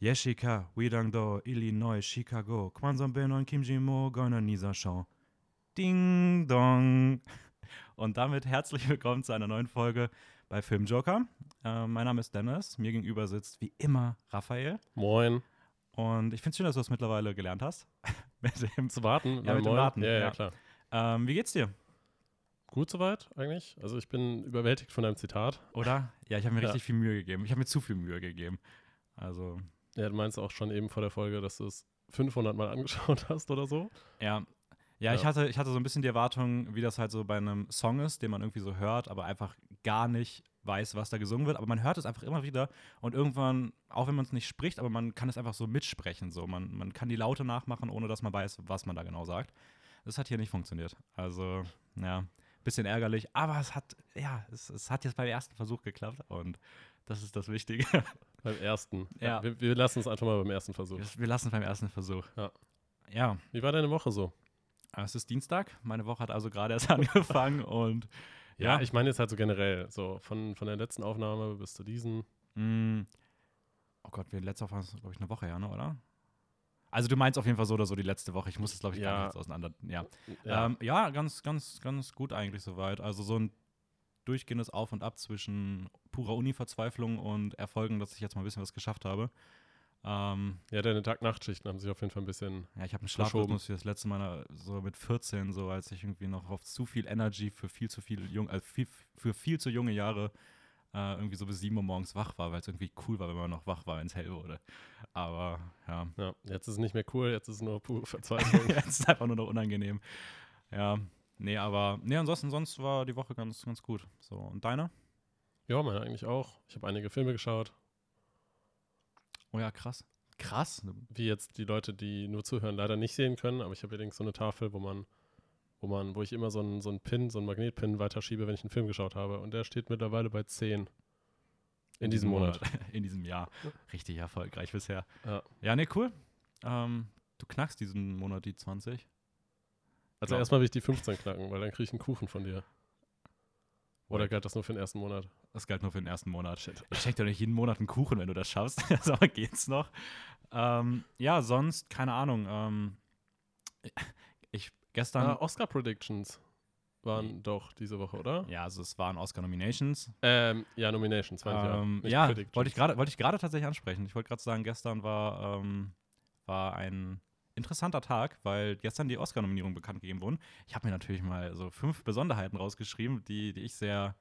Yeshika, Widangdo, Illinois, Chicago, Kwanzaa Benon, Kim Jimo, Goiner Nisa Show. Ding Dong. Und damit herzlich willkommen zu einer neuen Folge bei Film Joker. Äh, mein Name ist Dennis, mir gegenüber sitzt wie immer Raphael. Moin. Und ich finde es schön, dass du das mittlerweile gelernt hast. mit dem zu warten. Ja, mit dem Warten. Ja, ja, ja. klar. Ähm, wie geht's dir? Gut soweit eigentlich. Also ich bin überwältigt von deinem Zitat. Oder? Ja, ich habe mir ja. richtig viel Mühe gegeben. Ich habe mir zu viel Mühe gegeben. Also ja, du meinst auch schon eben vor der Folge, dass du es 500 Mal angeschaut hast oder so? Ja. Ja, ja, Ich, hatte, ich hatte so ein bisschen die Erwartung, wie das halt so bei einem Song ist, den man irgendwie so hört, aber einfach gar nicht weiß, was da gesungen wird. Aber man hört es einfach immer wieder und irgendwann, auch wenn man es nicht spricht, aber man kann es einfach so mitsprechen. So. Man, man kann die Laute nachmachen, ohne dass man weiß, was man da genau sagt. Das hat hier nicht funktioniert. Also, ja, bisschen ärgerlich, aber es hat, ja, es, es hat jetzt beim ersten Versuch geklappt und das ist das Wichtige. Beim ersten. Ja. Wir, wir, lassen es einfach mal beim ersten Versuch. Wir, wir lassen es beim ersten Versuch. Ja. Ja. Wie war deine Woche so? Es ist Dienstag. Meine Woche hat also gerade erst angefangen und ja. ja. ich meine jetzt halt so generell, so von, von der letzten Aufnahme bis zu diesen. Mm. Oh Gott, wir letzte Aufnahme ist, glaube ich, eine Woche her, ne, oder? Also du meinst auf jeden Fall so oder so die letzte Woche. Ich muss das, glaube ich, ja. gar nicht auseinander. Ja. Ja. Ähm, ja, ganz, ganz, ganz gut eigentlich soweit. Also so ein durchgehendes Auf und Ab zwischen purer Uni-Verzweiflung und Erfolgen, dass ich jetzt mal ein bisschen was geschafft habe. Ähm, ja, deine Tag-Nacht-Schichten haben sich auf jeden Fall ein bisschen. Ja, ich habe einen Schlafrhythmus wie das letzte Mal so mit 14, so als ich irgendwie noch auf zu viel Energy für viel zu viel jung, also viel, für viel zu junge Jahre äh, irgendwie so bis 7 Uhr morgens wach war, weil es irgendwie cool war, wenn man noch wach war, wenn es hell wurde. Aber ja. Ja, jetzt ist es nicht mehr cool, jetzt ist es nur pure Verzweiflung. jetzt ist es einfach nur noch unangenehm. Ja, Nee, aber nee, ansonsten sonst war die Woche ganz, ganz gut. So, und deine? Ja, meine eigentlich auch. Ich habe einige Filme geschaut. Oh ja, krass. Krass. Wie jetzt die Leute, die nur zuhören, leider nicht sehen können, aber ich habe allerdings so eine Tafel, wo man, wo man, wo ich immer so einen, so einen Pin, so einen Magnetpin weiterschiebe, wenn ich einen Film geschaut habe. Und der steht mittlerweile bei 10. In, diesem Monat. In diesem Jahr. Richtig erfolgreich bisher. Ja, ja nee, cool. Ähm, du knackst diesen Monat die 20. Also Klar. erstmal will ich die 15 knacken, weil dann kriege ich einen Kuchen von dir. Oder galt das nur für den ersten Monat? Das galt nur für den ersten Monat. Shit. Ich schenke dir nicht jeden Monat einen Kuchen, wenn du das schaffst. also geht's noch. Ähm, ja, sonst, keine Ahnung. Ähm, ich gestern. Ah, Oscar Predictions waren hm. doch diese Woche, oder? Ja, also es waren Oscar Nominations. Ähm, ja, Nominations, ähm, ja. Ja, wollte ich gerade wollte tatsächlich ansprechen. Ich wollte gerade sagen, gestern war, ähm, war ein interessanter Tag, weil gestern die Oscar-Nominierungen bekannt gegeben wurden. Ich habe mir natürlich mal so fünf Besonderheiten rausgeschrieben, die, die ich sehr,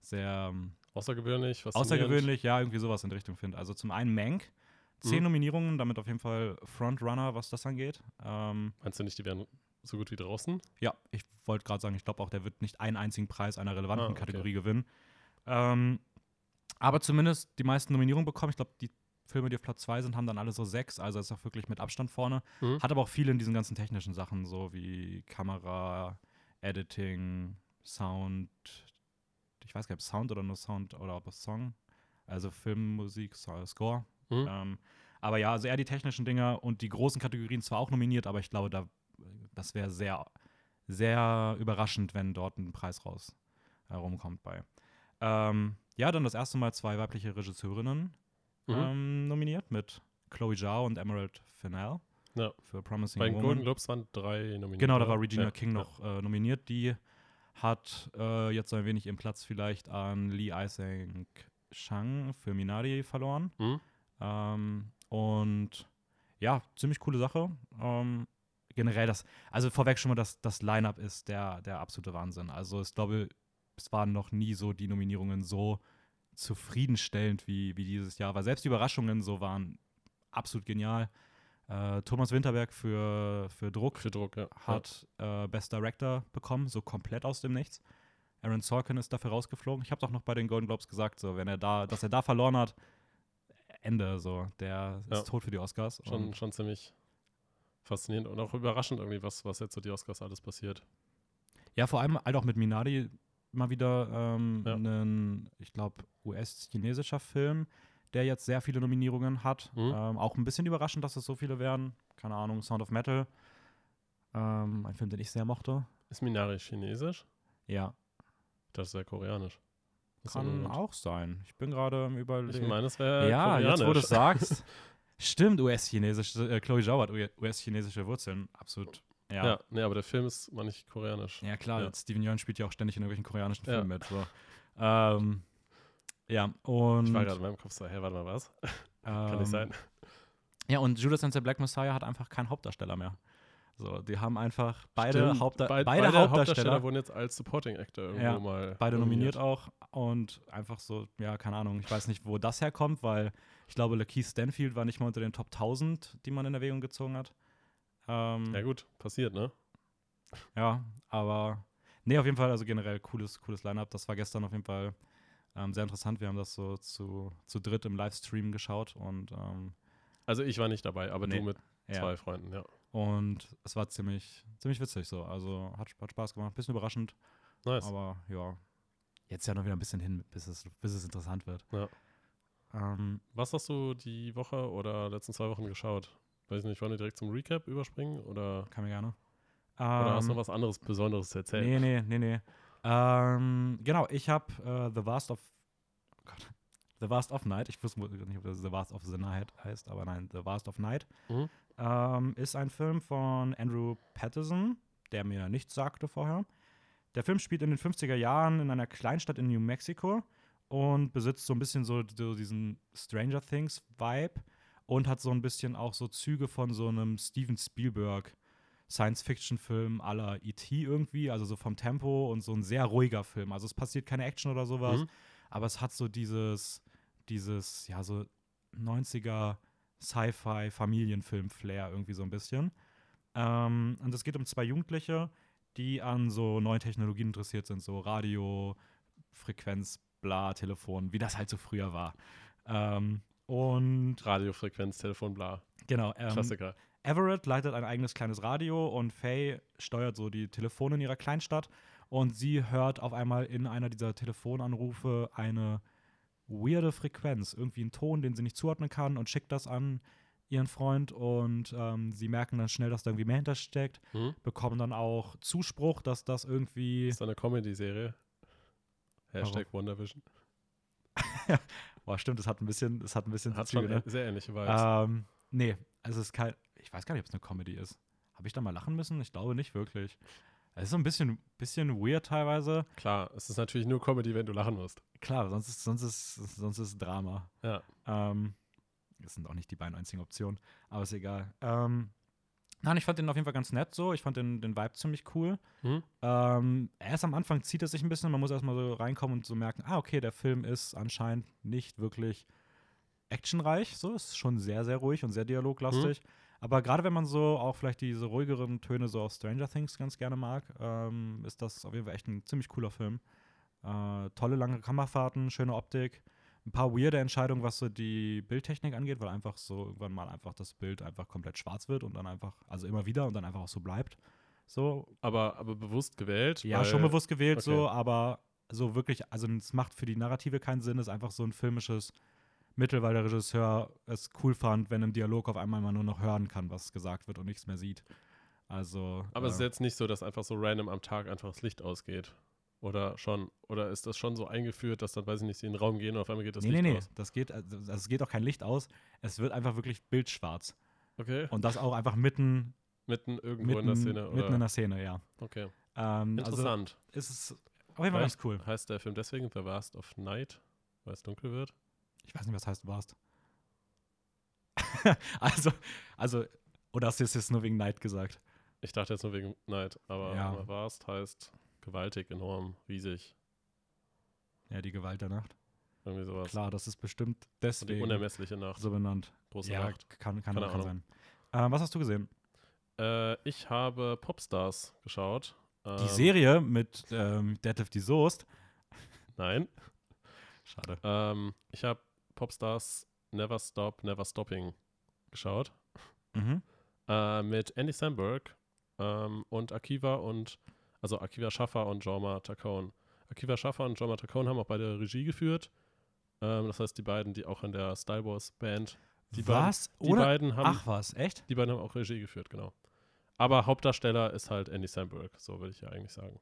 sehr ähm, außergewöhnlich, außergewöhnlich, ja, irgendwie sowas in der Richtung finde. Also zum einen Mank, zehn mhm. Nominierungen, damit auf jeden Fall Frontrunner, was das angeht. Ähm, Meinst du nicht, die wären so gut wie draußen? Ja, ich wollte gerade sagen, ich glaube auch, der wird nicht einen einzigen Preis einer relevanten ah, okay. Kategorie gewinnen. Ähm, aber zumindest die meisten Nominierungen bekommen. Ich glaube, die Filme, die auf Platz 2 sind, haben dann alle so sechs, also ist auch wirklich mit Abstand vorne. Mhm. Hat aber auch viel in diesen ganzen technischen Sachen, so wie Kamera, Editing, Sound, ich weiß gar nicht, ob Sound oder nur Sound oder ob es Song, also Filmmusik, Score. Mhm. Ähm, aber ja, also eher die technischen Dinger und die großen Kategorien zwar auch nominiert, aber ich glaube, da, das wäre sehr, sehr überraschend, wenn dort ein Preis raus herumkommt bei. Ähm, ja, dann das erste Mal zwei weibliche Regisseurinnen mhm. ähm, nominiert mit Chloe Zhao und Emerald Fennell. Ja. Für Promising Bei den Golden Globes waren drei nominiert. Genau, da war Regina ja. King noch äh, nominiert. Die hat äh, jetzt so ein wenig ihren Platz vielleicht an Lee Ising Shang für Minari verloren. Mhm. Ähm, und ja, ziemlich coole Sache. Ähm, generell das, also vorweg schon mal, das, das Line-Up ist der, der absolute Wahnsinn. Also ich glaube, es waren noch nie so die Nominierungen so zufriedenstellend wie, wie dieses Jahr. Weil selbst die Überraschungen so waren absolut genial. Äh, Thomas Winterberg für, für Druck, für Druck ja. hat äh, Best Director bekommen, so komplett aus dem Nichts. Aaron Sorkin ist dafür rausgeflogen. Ich habe doch noch bei den Golden Globes gesagt, so wenn er da, dass er da verloren hat, Ende so. Der ja. ist tot für die Oscars. Schon, schon ziemlich faszinierend und auch überraschend irgendwie, was, was jetzt so die Oscars alles passiert. Ja, vor allem halt auch mit Minari mal wieder ähm, ja. einen, ich glaube, US-chinesischer Film, der jetzt sehr viele Nominierungen hat. Mhm. Ähm, auch ein bisschen überraschend, dass es so viele werden. Keine Ahnung, Sound of Metal. Ähm, ein Film, den ich sehr mochte. Ist Minari chinesisch? Ja. Das ist ja koreanisch. Das Kann auch sein. Ich bin gerade im Überlegen. Ich meine, es wäre Ja, koreanisch. jetzt wo du es sagst. Stimmt, US-chinesische, äh, Chloe Zhao hat US-chinesische Wurzeln, absolut. Ja. Ja, nee, aber der Film ist mal nicht koreanisch. Ja, klar, Ja. Steven Yeun spielt ja auch ständig in irgendwelchen koreanischen Ja. Filmen mit. So. Ähm, ja, und. Ich war gerade in meinem Kopf so, hey, warte mal, was? Kann ähm, nicht sein. Ja, und Judas and the Black Messiah hat einfach keinen Hauptdarsteller mehr. So, die haben einfach beide, Stimmt, Hauptda beid- beide, Hauptdarsteller, wurden jetzt als Supporting Actor irgendwo Ja, mal beide nominiert auch. Und einfach so, ja, keine Ahnung, ich weiß nicht, wo das herkommt, weil ich glaube, Lakeith Stanfield war nicht mal unter den Top 1000, die man in Erwägung gezogen hat. Ähm, Ja gut, passiert, ne? Ja, aber nee, auf jeden Fall, also generell cooles, cooles Line-Up. Das war gestern auf jeden Fall ähm, sehr interessant. Wir haben das so zu, zu dritt im Livestream geschaut und ähm, Also ich war nicht dabei, aber Nee. du mit ja. zwei Freunden, ja. Und es war ziemlich, ziemlich witzig so. Also hat, hat Spaß gemacht, bisschen überraschend, Nice. aber ja, jetzt ja noch wieder ein bisschen hin, bis es, bis es interessant wird. Ja. Ähm, Was hast du die Woche oder letzten zwei Wochen geschaut? Weiß nicht, wollen wir direkt zum Recap überspringen oder, kann mir gerne. oder hast du Ähm, noch was anderes Besonderes zu erzählen? Nee, nee, nee, nee. Ähm, genau, ich habe äh, The Vast of oh Gott, The Vast of Night, ich wusste nicht, ob das The Vast of the Night heißt, aber nein, The Vast of Night, Mhm. ähm, ist ein Film von Andrew Patterson, der mir nichts sagte vorher. Der Film spielt in den 50er Jahren in einer Kleinstadt in New Mexico und besitzt so ein bisschen so, so diesen Stranger Things Vibe und hat so ein bisschen auch so Züge von so einem Steven Spielberg Science-Fiction-Film à la E.T. irgendwie, also so vom Tempo und so ein sehr ruhiger Film. Also es passiert keine Action oder sowas, Mhm. aber es hat so dieses, dieses, ja, so 90er Sci-Fi-Familienfilm-Flair irgendwie so ein bisschen. Ähm, und es geht um zwei Jugendliche, die an so neuen Technologien interessiert sind, so Radio, Frequenz, bla, Telefon, wie das halt so früher war. Ähm, und Radiofrequenz, Telefon, bla. genau, ähm, Klassiker. Everett leitet ein eigenes kleines Radio und Faye steuert so die Telefone in ihrer Kleinstadt und sie hört auf einmal in einer dieser Telefonanrufe eine weirde Frequenz, irgendwie einen Ton, den sie nicht zuordnen kann und schickt das an ihren Freund und ähm, sie merken dann schnell, dass da irgendwie mehr hintersteckt, Mhm. bekommen dann auch Zuspruch, dass das irgendwie Ist das eine Comedy-Serie? Hashtag WandaVision. Boah, stimmt, es hat ein bisschen, es hat ein bisschen Hat Züge, schon ne? sehr ähnliche Vibes. Ähm, nee, also es ist kein, ich weiß gar nicht, ob es eine Comedy ist. Habe ich da mal lachen müssen? Ich glaube nicht wirklich. Es ist so ein bisschen, bisschen weird teilweise. Klar, es ist natürlich nur Comedy, wenn du lachen musst. Klar, sonst ist, sonst ist, sonst ist Drama. Ja. Ähm, das sind auch nicht die beiden einzigen Optionen, aber ist egal. Ähm, nein, ich fand den auf jeden Fall ganz nett so. Ich fand den, den Vibe ziemlich cool. Mhm. Ähm, erst am Anfang zieht es sich ein bisschen, man muss erstmal so reinkommen und so merken, ah, okay, der Film ist anscheinend nicht wirklich actionreich, so, ist schon sehr, sehr ruhig und sehr dialoglastig. Aber gerade wenn man so auch vielleicht diese ruhigeren Töne so aus Stranger Things ganz gerne mag, ähm, ist das auf jeden Fall echt ein ziemlich cooler Film. Äh, tolle lange Kammerfahrten, schöne Optik, ein paar weirde Entscheidungen, was so die Bildtechnik angeht, weil einfach so irgendwann mal einfach das Bild einfach komplett schwarz wird und dann einfach, also immer wieder und dann einfach auch so bleibt. So, Aber, aber bewusst gewählt. ja, schon bewusst gewählt okay. so, aber so wirklich, also es macht für die Narrative keinen Sinn, es ist einfach so ein filmisches Mittel, weil der Regisseur es cool fand, wenn im Dialog auf einmal man nur noch hören kann, was gesagt wird und nichts mehr sieht. Also. Aber es ist äh, jetzt nicht so, dass einfach so random am Tag einfach das Licht ausgeht. Oder schon? Oder ist das schon so eingeführt, dass dann, weiß ich nicht, sie in den Raum gehen und auf einmal geht das nee, Licht nee, nee, aus? das geht, also es geht auch kein Licht aus. Es wird einfach wirklich bildschwarz. Okay. Und das auch einfach mitten, Mitten irgendwo mitten, in der Szene, oder? mitten in der Szene, ja. okay. Ähm, also Interessant. ist es auf jeden Fall ganz cool. Heißt der Film deswegen The Vast of Night, weil es dunkel wird? Ich weiß nicht, was heißt warst. also, also, oder hast du es jetzt nur wegen Neid gesagt? Ich dachte jetzt nur wegen Night, aber ja. Vast heißt gewaltig, enorm, riesig. Ja, die Gewalt der Nacht. Irgendwie sowas. Klar, das ist bestimmt Und die deswegen unermessliche Nacht. so benannt. Große ja, Nacht. kann, kann, Keine kann sein. Äh, was hast du gesehen? Äh, ich habe Popstars geschaut. Die Ähm, Serie mit ähm, Deadlift die Soest. Nein. Schade. Ähm, ich habe Popstars Never Stop, Never Stopping geschaut. Mhm. Äh, mit Andy Samberg ähm, und Akiva und, also Akiva Schaffer und Jorma Tacone. Akiva Schaffer und Jorma Tacone haben auch beide Regie geführt. Ähm, das heißt, die beiden, die auch in der Style Wars Band, die was? beiden, die Ohne? beiden haben, Ach was, echt? die beiden haben auch Regie geführt, genau. Aber Hauptdarsteller ist halt Andy Samberg, so würde ich ja eigentlich sagen.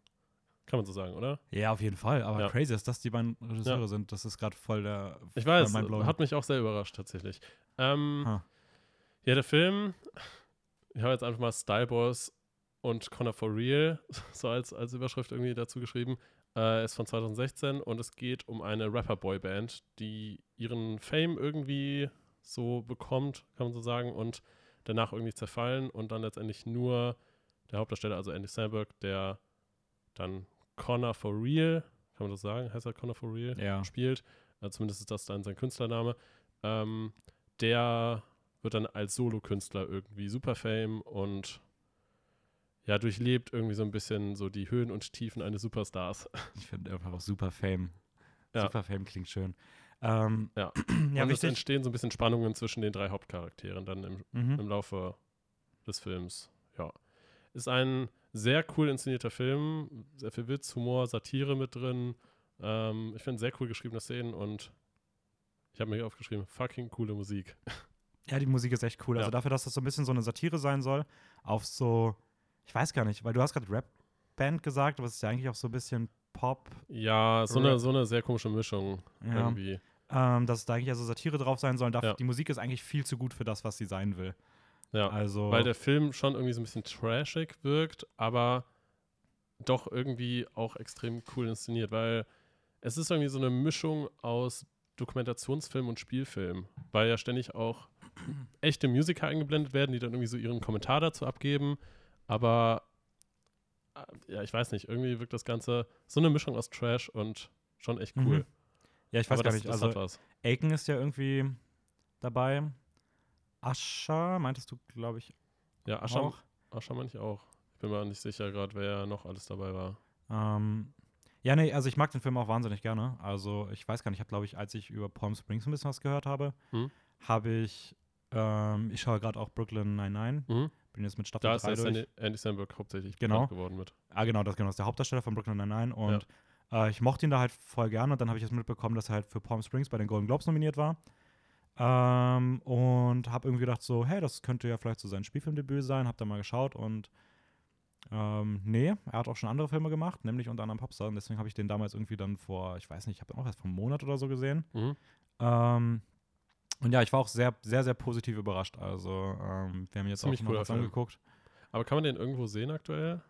Kann man so sagen, oder? Ja, auf jeden Fall. Aber Ja. crazy, dass das die beiden Regisseure sind. Das ist gerade voll der. Ich weiß, hat mich auch sehr überrascht tatsächlich. Ähm. Ja, der Film, ich habe jetzt einfach mal Style Boys und Connor for Real so als, als Überschrift irgendwie dazu geschrieben. Äh, ist von 2016 und es geht um eine Rapper-Boy-Band, die ihren Fame irgendwie so bekommt, kann man so sagen, und danach irgendwie zerfallen und dann letztendlich nur der Hauptdarsteller, also Andy Samberg, der dann Connor for Real, kann man das sagen, heißt er Connor for Real, Ja. spielt, äh, zumindest ist das dann sein Künstlername, ähm, der wird dann als Solokünstler irgendwie super Fame und ja, durchlebt irgendwie so ein bisschen so die Höhen und Tiefen eines Superstars. Ich finde einfach auch Super Fame. Ja. Super Fame klingt schön. Ähm, Ja. ja, und es entstehen so ein bisschen Spannungen zwischen den drei Hauptcharakteren dann im, Mhm. im Laufe des Films. Ja. Ist ein sehr cool inszenierter Film, sehr viel Witz, Humor, Satire mit drin. Ähm, ich finde sehr cool geschriebene Szenen und ich habe mir hier aufgeschrieben, fucking coole Musik. Ja, die Musik ist echt cool. Also Ja. dafür, dass das so ein bisschen so eine Satire sein soll, auf so, ich weiß gar nicht, weil du hast gerade Rap-Band gesagt, aber es ist ja eigentlich auch so ein bisschen Pop. Ja, so Rap. eine, so eine sehr komische Mischung Ja. irgendwie. Ähm, dass da eigentlich also Satire drauf sein soll. Ja. Die Musik ist eigentlich viel zu gut für das, was sie sein will. Ja. Also, Weil der Film schon irgendwie so ein bisschen trashig wirkt, aber doch irgendwie auch extrem cool inszeniert, weil es ist irgendwie so eine Mischung aus Dokumentationsfilm und Spielfilm, weil ja ständig auch echte Musiker eingeblendet werden, die dann irgendwie so ihren Kommentar dazu abgeben, aber äh, ja, ich weiß nicht, irgendwie wirkt das Ganze so eine Mischung aus Trash und schon echt cool. Mhm. ja, ich weiß aber gar das, nicht. das Also, was. Aiken ist ja irgendwie dabei. Ascha, meintest du, glaube ich, Ja, Ascher, auch. Ascher meine ich auch. Ich bin mir nicht sicher gerade, wer noch alles dabei war. Ähm, ja, nee, also ich mag den Film auch wahnsinnig gerne. Also ich weiß gar nicht, ich habe, glaube ich, als ich über Palm Springs ein bisschen was gehört habe, Hm? habe ich, ähm, ich schaue gerade auch Brooklyn 99, Mhm. Bin jetzt mit Staffel Da ist 3 der durch. Andy Samberg hauptsächlich Genau. geworden mit. Ah, genau, das, genau, das ist der Hauptdarsteller von Brooklyn 99 und äh, ich mochte ihn da halt voll gerne und dann habe ich jetzt mitbekommen, dass er halt für Palm Springs bei den Golden Globes nominiert war. Ähm, und habe irgendwie gedacht so, hey, das könnte ja vielleicht so sein Spielfilmdebüt sein, hab da mal geschaut und ähm, nee, er hat auch schon andere Filme gemacht, nämlich unter anderem Popstar und deswegen habe ich den damals irgendwie dann vor, ich weiß nicht, ich habe den auch erst vor einem Monat oder so gesehen. Mhm. Ähm, und ja, ich war auch sehr, sehr, sehr positiv überrascht. Also, ähm, wir haben jetzt Ziemlich auch noch cooler was angeguckt. Aber kann man den irgendwo sehen aktuell?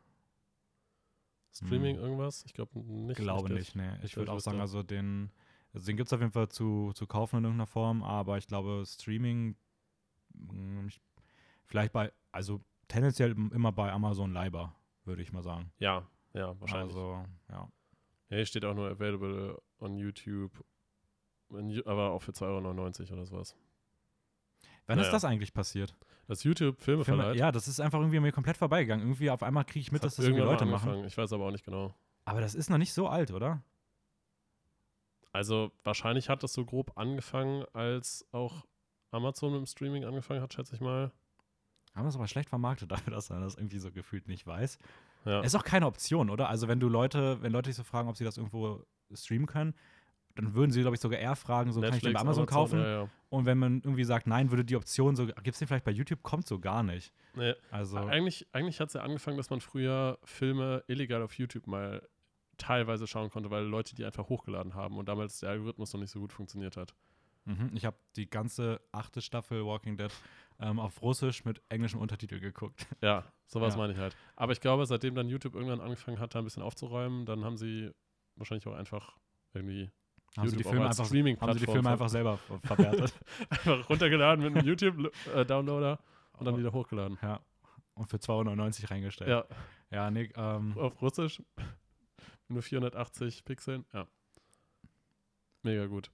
Streaming Hm. irgendwas? Ich glaube nicht. Glaube richtig. nicht, nee. Ich Ich würde auch sagen, also den, also den gibt es auf jeden Fall zu, zu kaufen in irgendeiner Form, aber ich glaube, Streaming, ich- vielleicht bei, also tendenziell im- immer bei Amazon Leiber, würde ich mal sagen. Ja, ja, wahrscheinlich. Also, ja. Ja, hier steht auch nur available on YouTube. Aber auch für 2,99 Euro oder sowas. Wann Naja. ist das eigentlich passiert? Das YouTube Filme Filme, verleiht. ja, das ist einfach irgendwie mir komplett vorbeigegangen. Irgendwie auf einmal kriege ich mit, hat dass das irgendwie Leute machen. Ich weiß aber auch nicht genau. Aber das ist noch nicht so alt, oder? Also wahrscheinlich hat das so grob angefangen, als auch Amazon mit dem Streaming angefangen hat, schätze ich mal. Haben das aber schlecht vermarktet dafür, dass man das irgendwie so gefühlt nicht weiß. Ja. Ist auch keine Option, oder? Also wenn du Leute, wenn Leute dich so fragen, ob sie das irgendwo streamen können, dann würden sie, glaube ich, sogar eher fragen, so kann ich den bei Amazon, kaufen? Ja, ja. Und wenn man irgendwie sagt, nein, würde die Option so, gibt es den vielleicht bei YouTube, kommt so gar nicht. Nee, Also, Eigentlich, eigentlich hat es ja angefangen, dass man früher Filme illegal auf YouTube mal teilweise schauen konnte, weil Leute die einfach hochgeladen haben und damals der Algorithmus noch nicht so gut funktioniert hat. mhm, ich habe die ganze achte Staffel Walking Dead ähm, auf Russisch mit englischem Untertitel geguckt. Ja, sowas Ja. meine ich halt. Aber ich glaube, seitdem dann YouTube irgendwann angefangen hat, da ein bisschen aufzuräumen, dann haben sie wahrscheinlich auch einfach irgendwie Haben sie die YouTube Filme einfach, haben sie die Filme einfach selber ver- verwertet. einfach runtergeladen mit einem YouTube-Downloader und dann wieder hochgeladen. ja. Und für 2,99 reingestellt. Ja, Ja, nee, ähm, auf Russisch. Nur 480 Pixeln. Ja. Mega gut.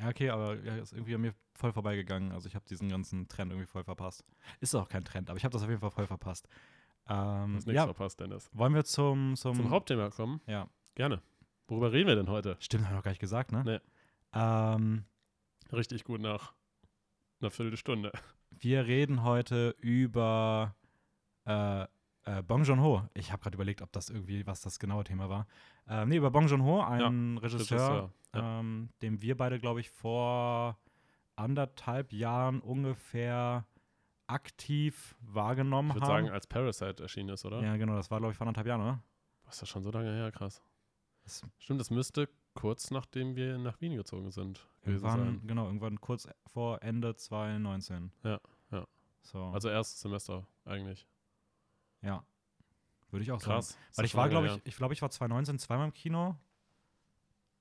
Ja, okay, aber ja, ist irgendwie an mir voll vorbeigegangen. Also ich habe diesen ganzen Trend irgendwie voll verpasst. Ist auch kein Trend, aber ich habe das auf jeden Fall voll verpasst. Ähm, Das nächste ja, verpasst, Dennis. wollen wir zum, zum, Zum Hauptthema kommen? Ja. Gerne. Worüber reden wir denn heute? Stimmt, haben wir noch gar nicht gesagt, ne? Nee. Ähm, Richtig gut nach einer Viertelstunde. wir reden heute über äh, äh, Bong Joon-ho. Ich habe gerade überlegt, ob das irgendwie, was das genaue Thema war. Ähm, nee, über Bong Joon-ho, ein Regisseur, Regisseur, ja. ähm, dem wir beide, glaube ich, vor anderthalb Jahren ungefähr aktiv wahrgenommen Ich würde haben. sagen, als Parasite erschienen ist, oder? Ja, genau, das war, glaube ich, vor anderthalb Jahren, oder? Was ist das schon so lange her? Krass. Das Stimmt, das müsste kurz nachdem wir nach Wien gezogen sind gewesen irgendwann, sein. genau, irgendwann kurz vor Ende 2019. Ja, ja. So, Also erstes Semester eigentlich. ja. Würde ich auch Krass. sagen. Ist Weil ich war, glaube ich, ich glaube, ich war 2019 zweimal im Kino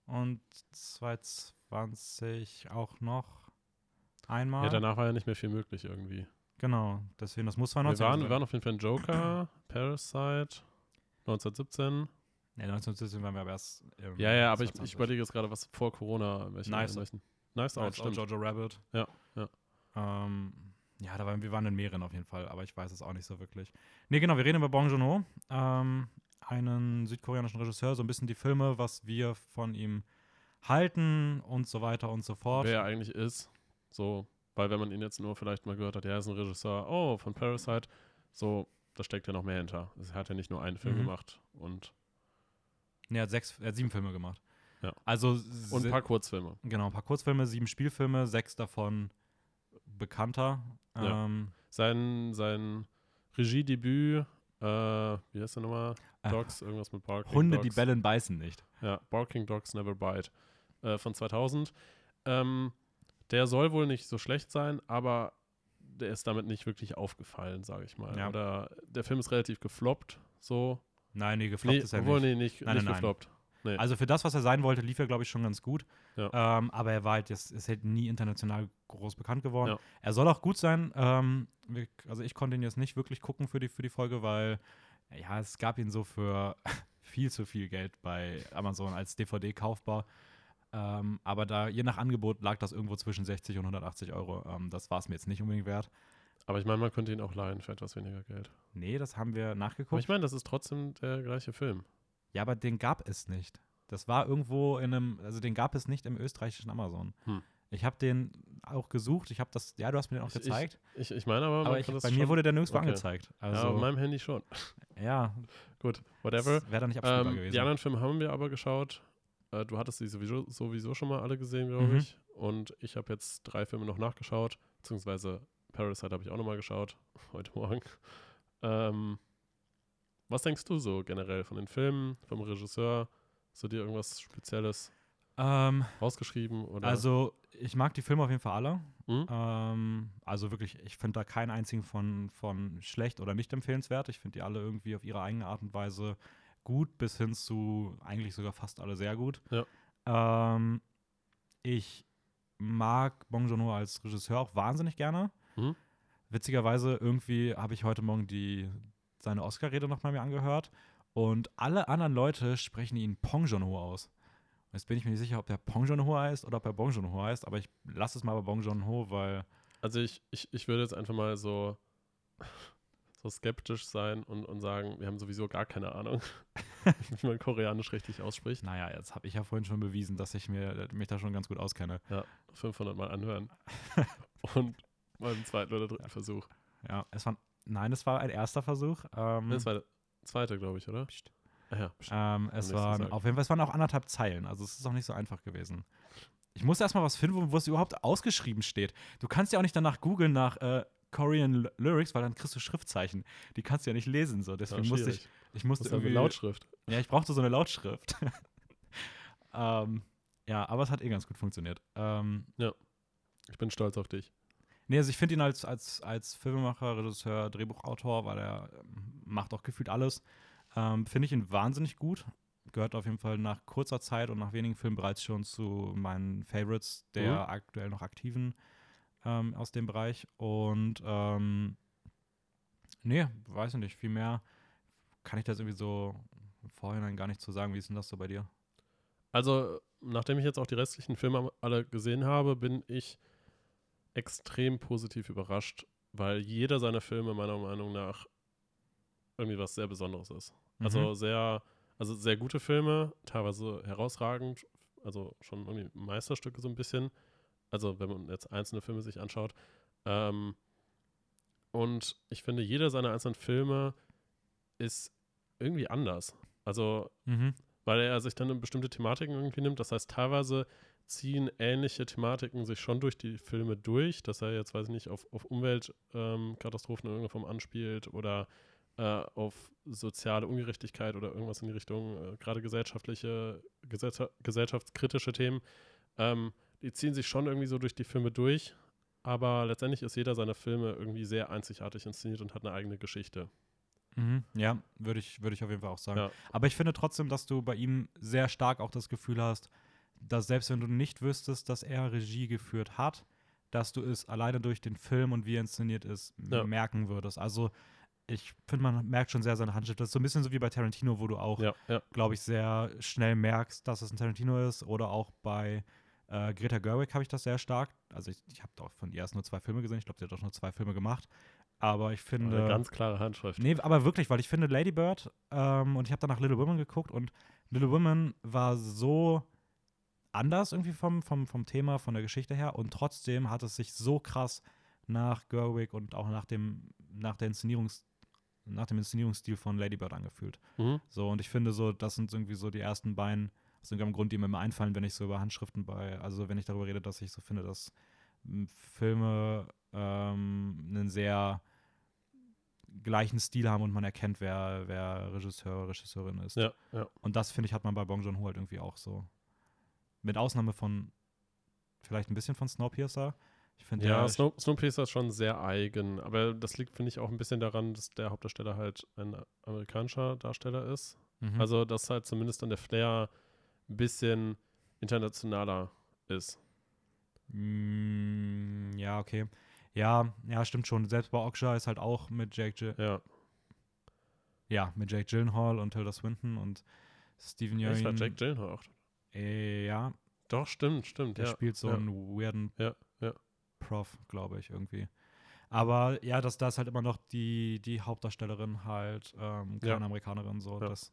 und 2020 auch noch einmal. Ja, danach war ja nicht mehr viel möglich irgendwie. genau, deswegen, das muss Wir 2019 waren, wir sein. waren auf jeden Fall in Joker, Parasite, 1917. Nee, 1917 waren wir aber erst. im Ja, ja, aber ich, 2020. ich überlege jetzt gerade, was vor Corona. Welche, Nice. welchen. Nice Out, Out, stimmt. Jojo Rabbit. Ja, ja. Ähm, ja, da waren, wir waren in mehreren auf jeden Fall, aber ich weiß es auch nicht so wirklich. Nee, genau, wir reden über Bong Joon-ho, ähm, einen südkoreanischen Regisseur, so ein bisschen die Filme, was wir von ihm halten und so weiter und so fort. Wer er eigentlich ist. So, weil wenn man ihn jetzt nur vielleicht mal gehört hat, er ist ein Regisseur, oh, von Parasite, so, da steckt ja noch mehr hinter. Er hat ja nicht nur einen Film Mhm. gemacht und, Nee, er hat, sechs, er hat sieben Filme gemacht. Ja. Also, und ein paar Kurzfilme. genau, ein paar Kurzfilme, sieben Spielfilme, sechs davon bekannter. Ja. Ähm, Sein, sein Regiedebüt, äh, wie heißt der nochmal? äh, Dogs, irgendwas mit Barking Hunde, Dogs. die bellen, beißen nicht. Ja, Barking Dogs Never Bite äh, von 2000. Ähm, der soll wohl nicht so schlecht sein, aber der ist damit nicht wirklich aufgefallen, sage ich mal. Ja. Oder der Film ist relativ gefloppt, so. Nein, nee, gefloppt Nee, ist er obwohl, nicht. nee, nicht, Nein, nicht nein, nein. gefloppt. Nee. Also für das, was er sein wollte, lief er, glaube ich, schon ganz gut. Ja. Ähm, aber er war halt jetzt, ist halt nie international groß bekannt geworden. Ja. Er soll auch gut sein. Ähm, also ich konnte ihn jetzt nicht wirklich gucken für die, für die Folge, weil ja, es gab ihn so für viel zu viel Geld bei Amazon als DVD kaufbar. Ähm, aber da, je nach Angebot, lag das irgendwo zwischen 60 und 180 Euro. Ähm, das war es mir jetzt nicht unbedingt wert. Aber ich meine, man könnte ihn auch leihen für etwas weniger Geld. Nee, das haben wir Aber nachgeguckt. ich meine, das ist trotzdem der gleiche Film. ja, aber den gab es nicht. Das war irgendwo in einem, also den gab es nicht im österreichischen Amazon. Hm. Ich habe den auch gesucht. Ich habe das, ja, du hast mir den auch Ich- ich- gezeigt. Ich, ich meine aber, aber ich, bei mir wurde der nirgendwo okay. angezeigt. ja, Also, auf meinem Handy schon. ja, Gut, whatever. wäre da nicht abspielbar Ähm, gewesen. die anderen Filme haben wir aber geschaut. Äh, du hattest die sowieso, sowieso schon mal alle gesehen, glaube Mhm. ich. Und ich habe jetzt drei Filme noch nachgeschaut. Beziehungsweise Parasite habe ich auch noch mal geschaut. Heute Morgen. Ähm, was denkst du so generell von den Filmen, vom Regisseur? Hast du dir irgendwas Spezielles ähm, rausgeschrieben? Oder? also, ich mag die Filme auf jeden Fall alle. Hm? Ähm, also wirklich, ich finde da keinen einzigen von, von schlecht oder nicht empfehlenswert. Ich finde die alle irgendwie auf ihre eigene Art und Weise gut, bis hin zu eigentlich sogar fast alle sehr gut. Ja. Ähm, ich mag Bong Joon-ho als Regisseur auch wahnsinnig gerne. Mhm. Witzigerweise irgendwie habe ich heute Morgen die, seine Oscar-Rede nochmal mir angehört und alle anderen Leute sprechen ihn Pong Joon-ho aus. Jetzt bin ich mir nicht sicher, ob der Pong Joon-ho heißt oder ob er Bong Joon-ho heißt, aber ich lasse es mal bei Bong Joon-ho, weil Also ich, ich, ich würde jetzt einfach mal so, so skeptisch sein und, und sagen, wir haben sowieso gar keine Ahnung, wie man Koreanisch richtig ausspricht. Naja, jetzt habe ich ja vorhin schon bewiesen, dass ich mir, mich da schon ganz gut auskenne. 500 Mal anhören. und mal einen zweiten oder dritten Versuch. Ja, es war, nein, es war ein erster Versuch. Ähm, Das war der zweite, glaube ich, oder? Psst. Ja. ähm, es waren auf jeden Fall, es waren auch anderthalb Zeilen, also es ist auch nicht so einfach gewesen. Ich muss erstmal was finden, wo, es überhaupt ausgeschrieben steht. Du kannst ja auch nicht danach googeln nach äh, Korean Lyrics, weil dann kriegst du Schriftzeichen. Die kannst du ja nicht lesen, so. Deswegen musste ich, ich musste ist halt eine irgendwie, Lautschrift. Ja, ich brauchte so eine Lautschrift. ähm, ja, aber es hat eh ganz gut funktioniert. Ähm, Ich bin stolz auf dich. Nee, also ich finde ihn als, als, als Filmemacher, Regisseur, Drehbuchautor, weil er ähm, macht auch gefühlt alles. Ähm, finde ich ihn wahnsinnig gut. Gehört auf jeden Fall nach kurzer Zeit und nach wenigen Filmen bereits schon zu meinen Favorites der Mhm. aktuell noch aktiven ähm, aus dem Bereich. Und ähm, nee, weiß ich nicht, viel mehr kann ich das irgendwie so im Vorhinein gar nicht zu sagen. Wie ist denn das so bei dir? Also, nachdem ich jetzt auch die restlichen Filme alle gesehen habe, bin ich extrem positiv überrascht, weil jeder seiner Filme meiner Meinung nach irgendwie was sehr Besonderes ist. Also Mhm. sehr, also sehr gute Filme, teilweise herausragend, also schon irgendwie Meisterstücke so ein bisschen. Also wenn man jetzt einzelne Filme sich anschaut. Ähm, und ich finde, jeder seiner einzelnen Filme ist irgendwie anders. Also Mhm. weil er sich dann in bestimmte Thematiken irgendwie nimmt. Das heißt, teilweise ziehen ähnliche Thematiken sich schon durch die Filme durch, dass er jetzt, weiß ich nicht, auf, auf Umweltkatastrophen ähm, in irgendeiner Form anspielt oder äh, auf soziale Ungerechtigkeit oder irgendwas in die Richtung, äh, gerade gesellschaftliche, gesellscha gesellschaftskritische Themen. Ähm, die ziehen sich schon irgendwie so durch die Filme durch. aber letztendlich ist jeder seiner Filme irgendwie sehr einzigartig inszeniert und hat eine eigene Geschichte. Mhm, ja, würde ich, würd ich auf jeden Fall auch sagen. Ja. Aber ich finde trotzdem, dass du bei ihm sehr stark auch das Gefühl hast, dass selbst wenn du nicht wüsstest, dass er Regie geführt hat, dass du es alleine durch den Film und wie er inszeniert ist, Ja. merken würdest. Also ich finde, man merkt schon sehr seine Handschrift. Das ist so ein bisschen so wie bei Tarantino, wo du auch, Ja, ja. glaube ich, sehr schnell merkst, dass es ein Tarantino ist. Oder auch bei äh, Greta Gerwig habe ich das sehr stark. Also ich, ich habe doch von ihr erst nur zwei Filme gesehen. Ich glaube, sie hat auch nur zwei Filme gemacht. Aber ich finde. Eine ganz klare Handschrift. Nee, aber wirklich, weil ich finde Lady Bird ähm, und ich habe dann nach Little Women geguckt und Little Women war so anders irgendwie vom, vom, vom Thema, von der Geschichte her und trotzdem hat es sich so krass nach Gerwig und auch nach dem, nach der Inszenierungs, nach dem Inszenierungsstil von Lady Bird angefühlt. Mhm. So, und ich finde so, das sind irgendwie so die ersten beiden, aus irgendeinem Grund, die mir immer einfallen, wenn ich so über Handschriften bei, also wenn ich darüber rede, dass ich so finde, dass m, Filme ähm, einen sehr gleichen Stil haben und man erkennt, wer, wer Regisseur, Regisseurin ist. Ja, ja. Und das, finde ich, hat man bei Bong Joon-ho halt irgendwie auch so. Mit Ausnahme von vielleicht ein bisschen von Snowpiercer. Ich finde, Ja, Snow, Snowpiercer ist schon sehr eigen, aber das liegt, finde ich, auch ein bisschen daran, dass der Hauptdarsteller halt ein amerikanischer Darsteller ist. Mhm. Also, dass halt zumindest dann der Flair ein bisschen internationaler ist. Mm, ja, okay. Ja, ja, stimmt schon. Selbst bei Oksha ist halt auch mit Jake, Gy Ja, ja, mit Jake Gyllenhaal und Tilda Swinton und Steven ich war Yeun. Jack Gyllenhaal auch. Äh, ja, Doch, stimmt, stimmt. der ja. spielt so ja. einen weirden Ja. Prof, glaube ich, irgendwie. Aber ja, das, da ist halt immer noch die, die Hauptdarstellerin halt, ähm, keine. Amerikanerin, so. Ja. Das,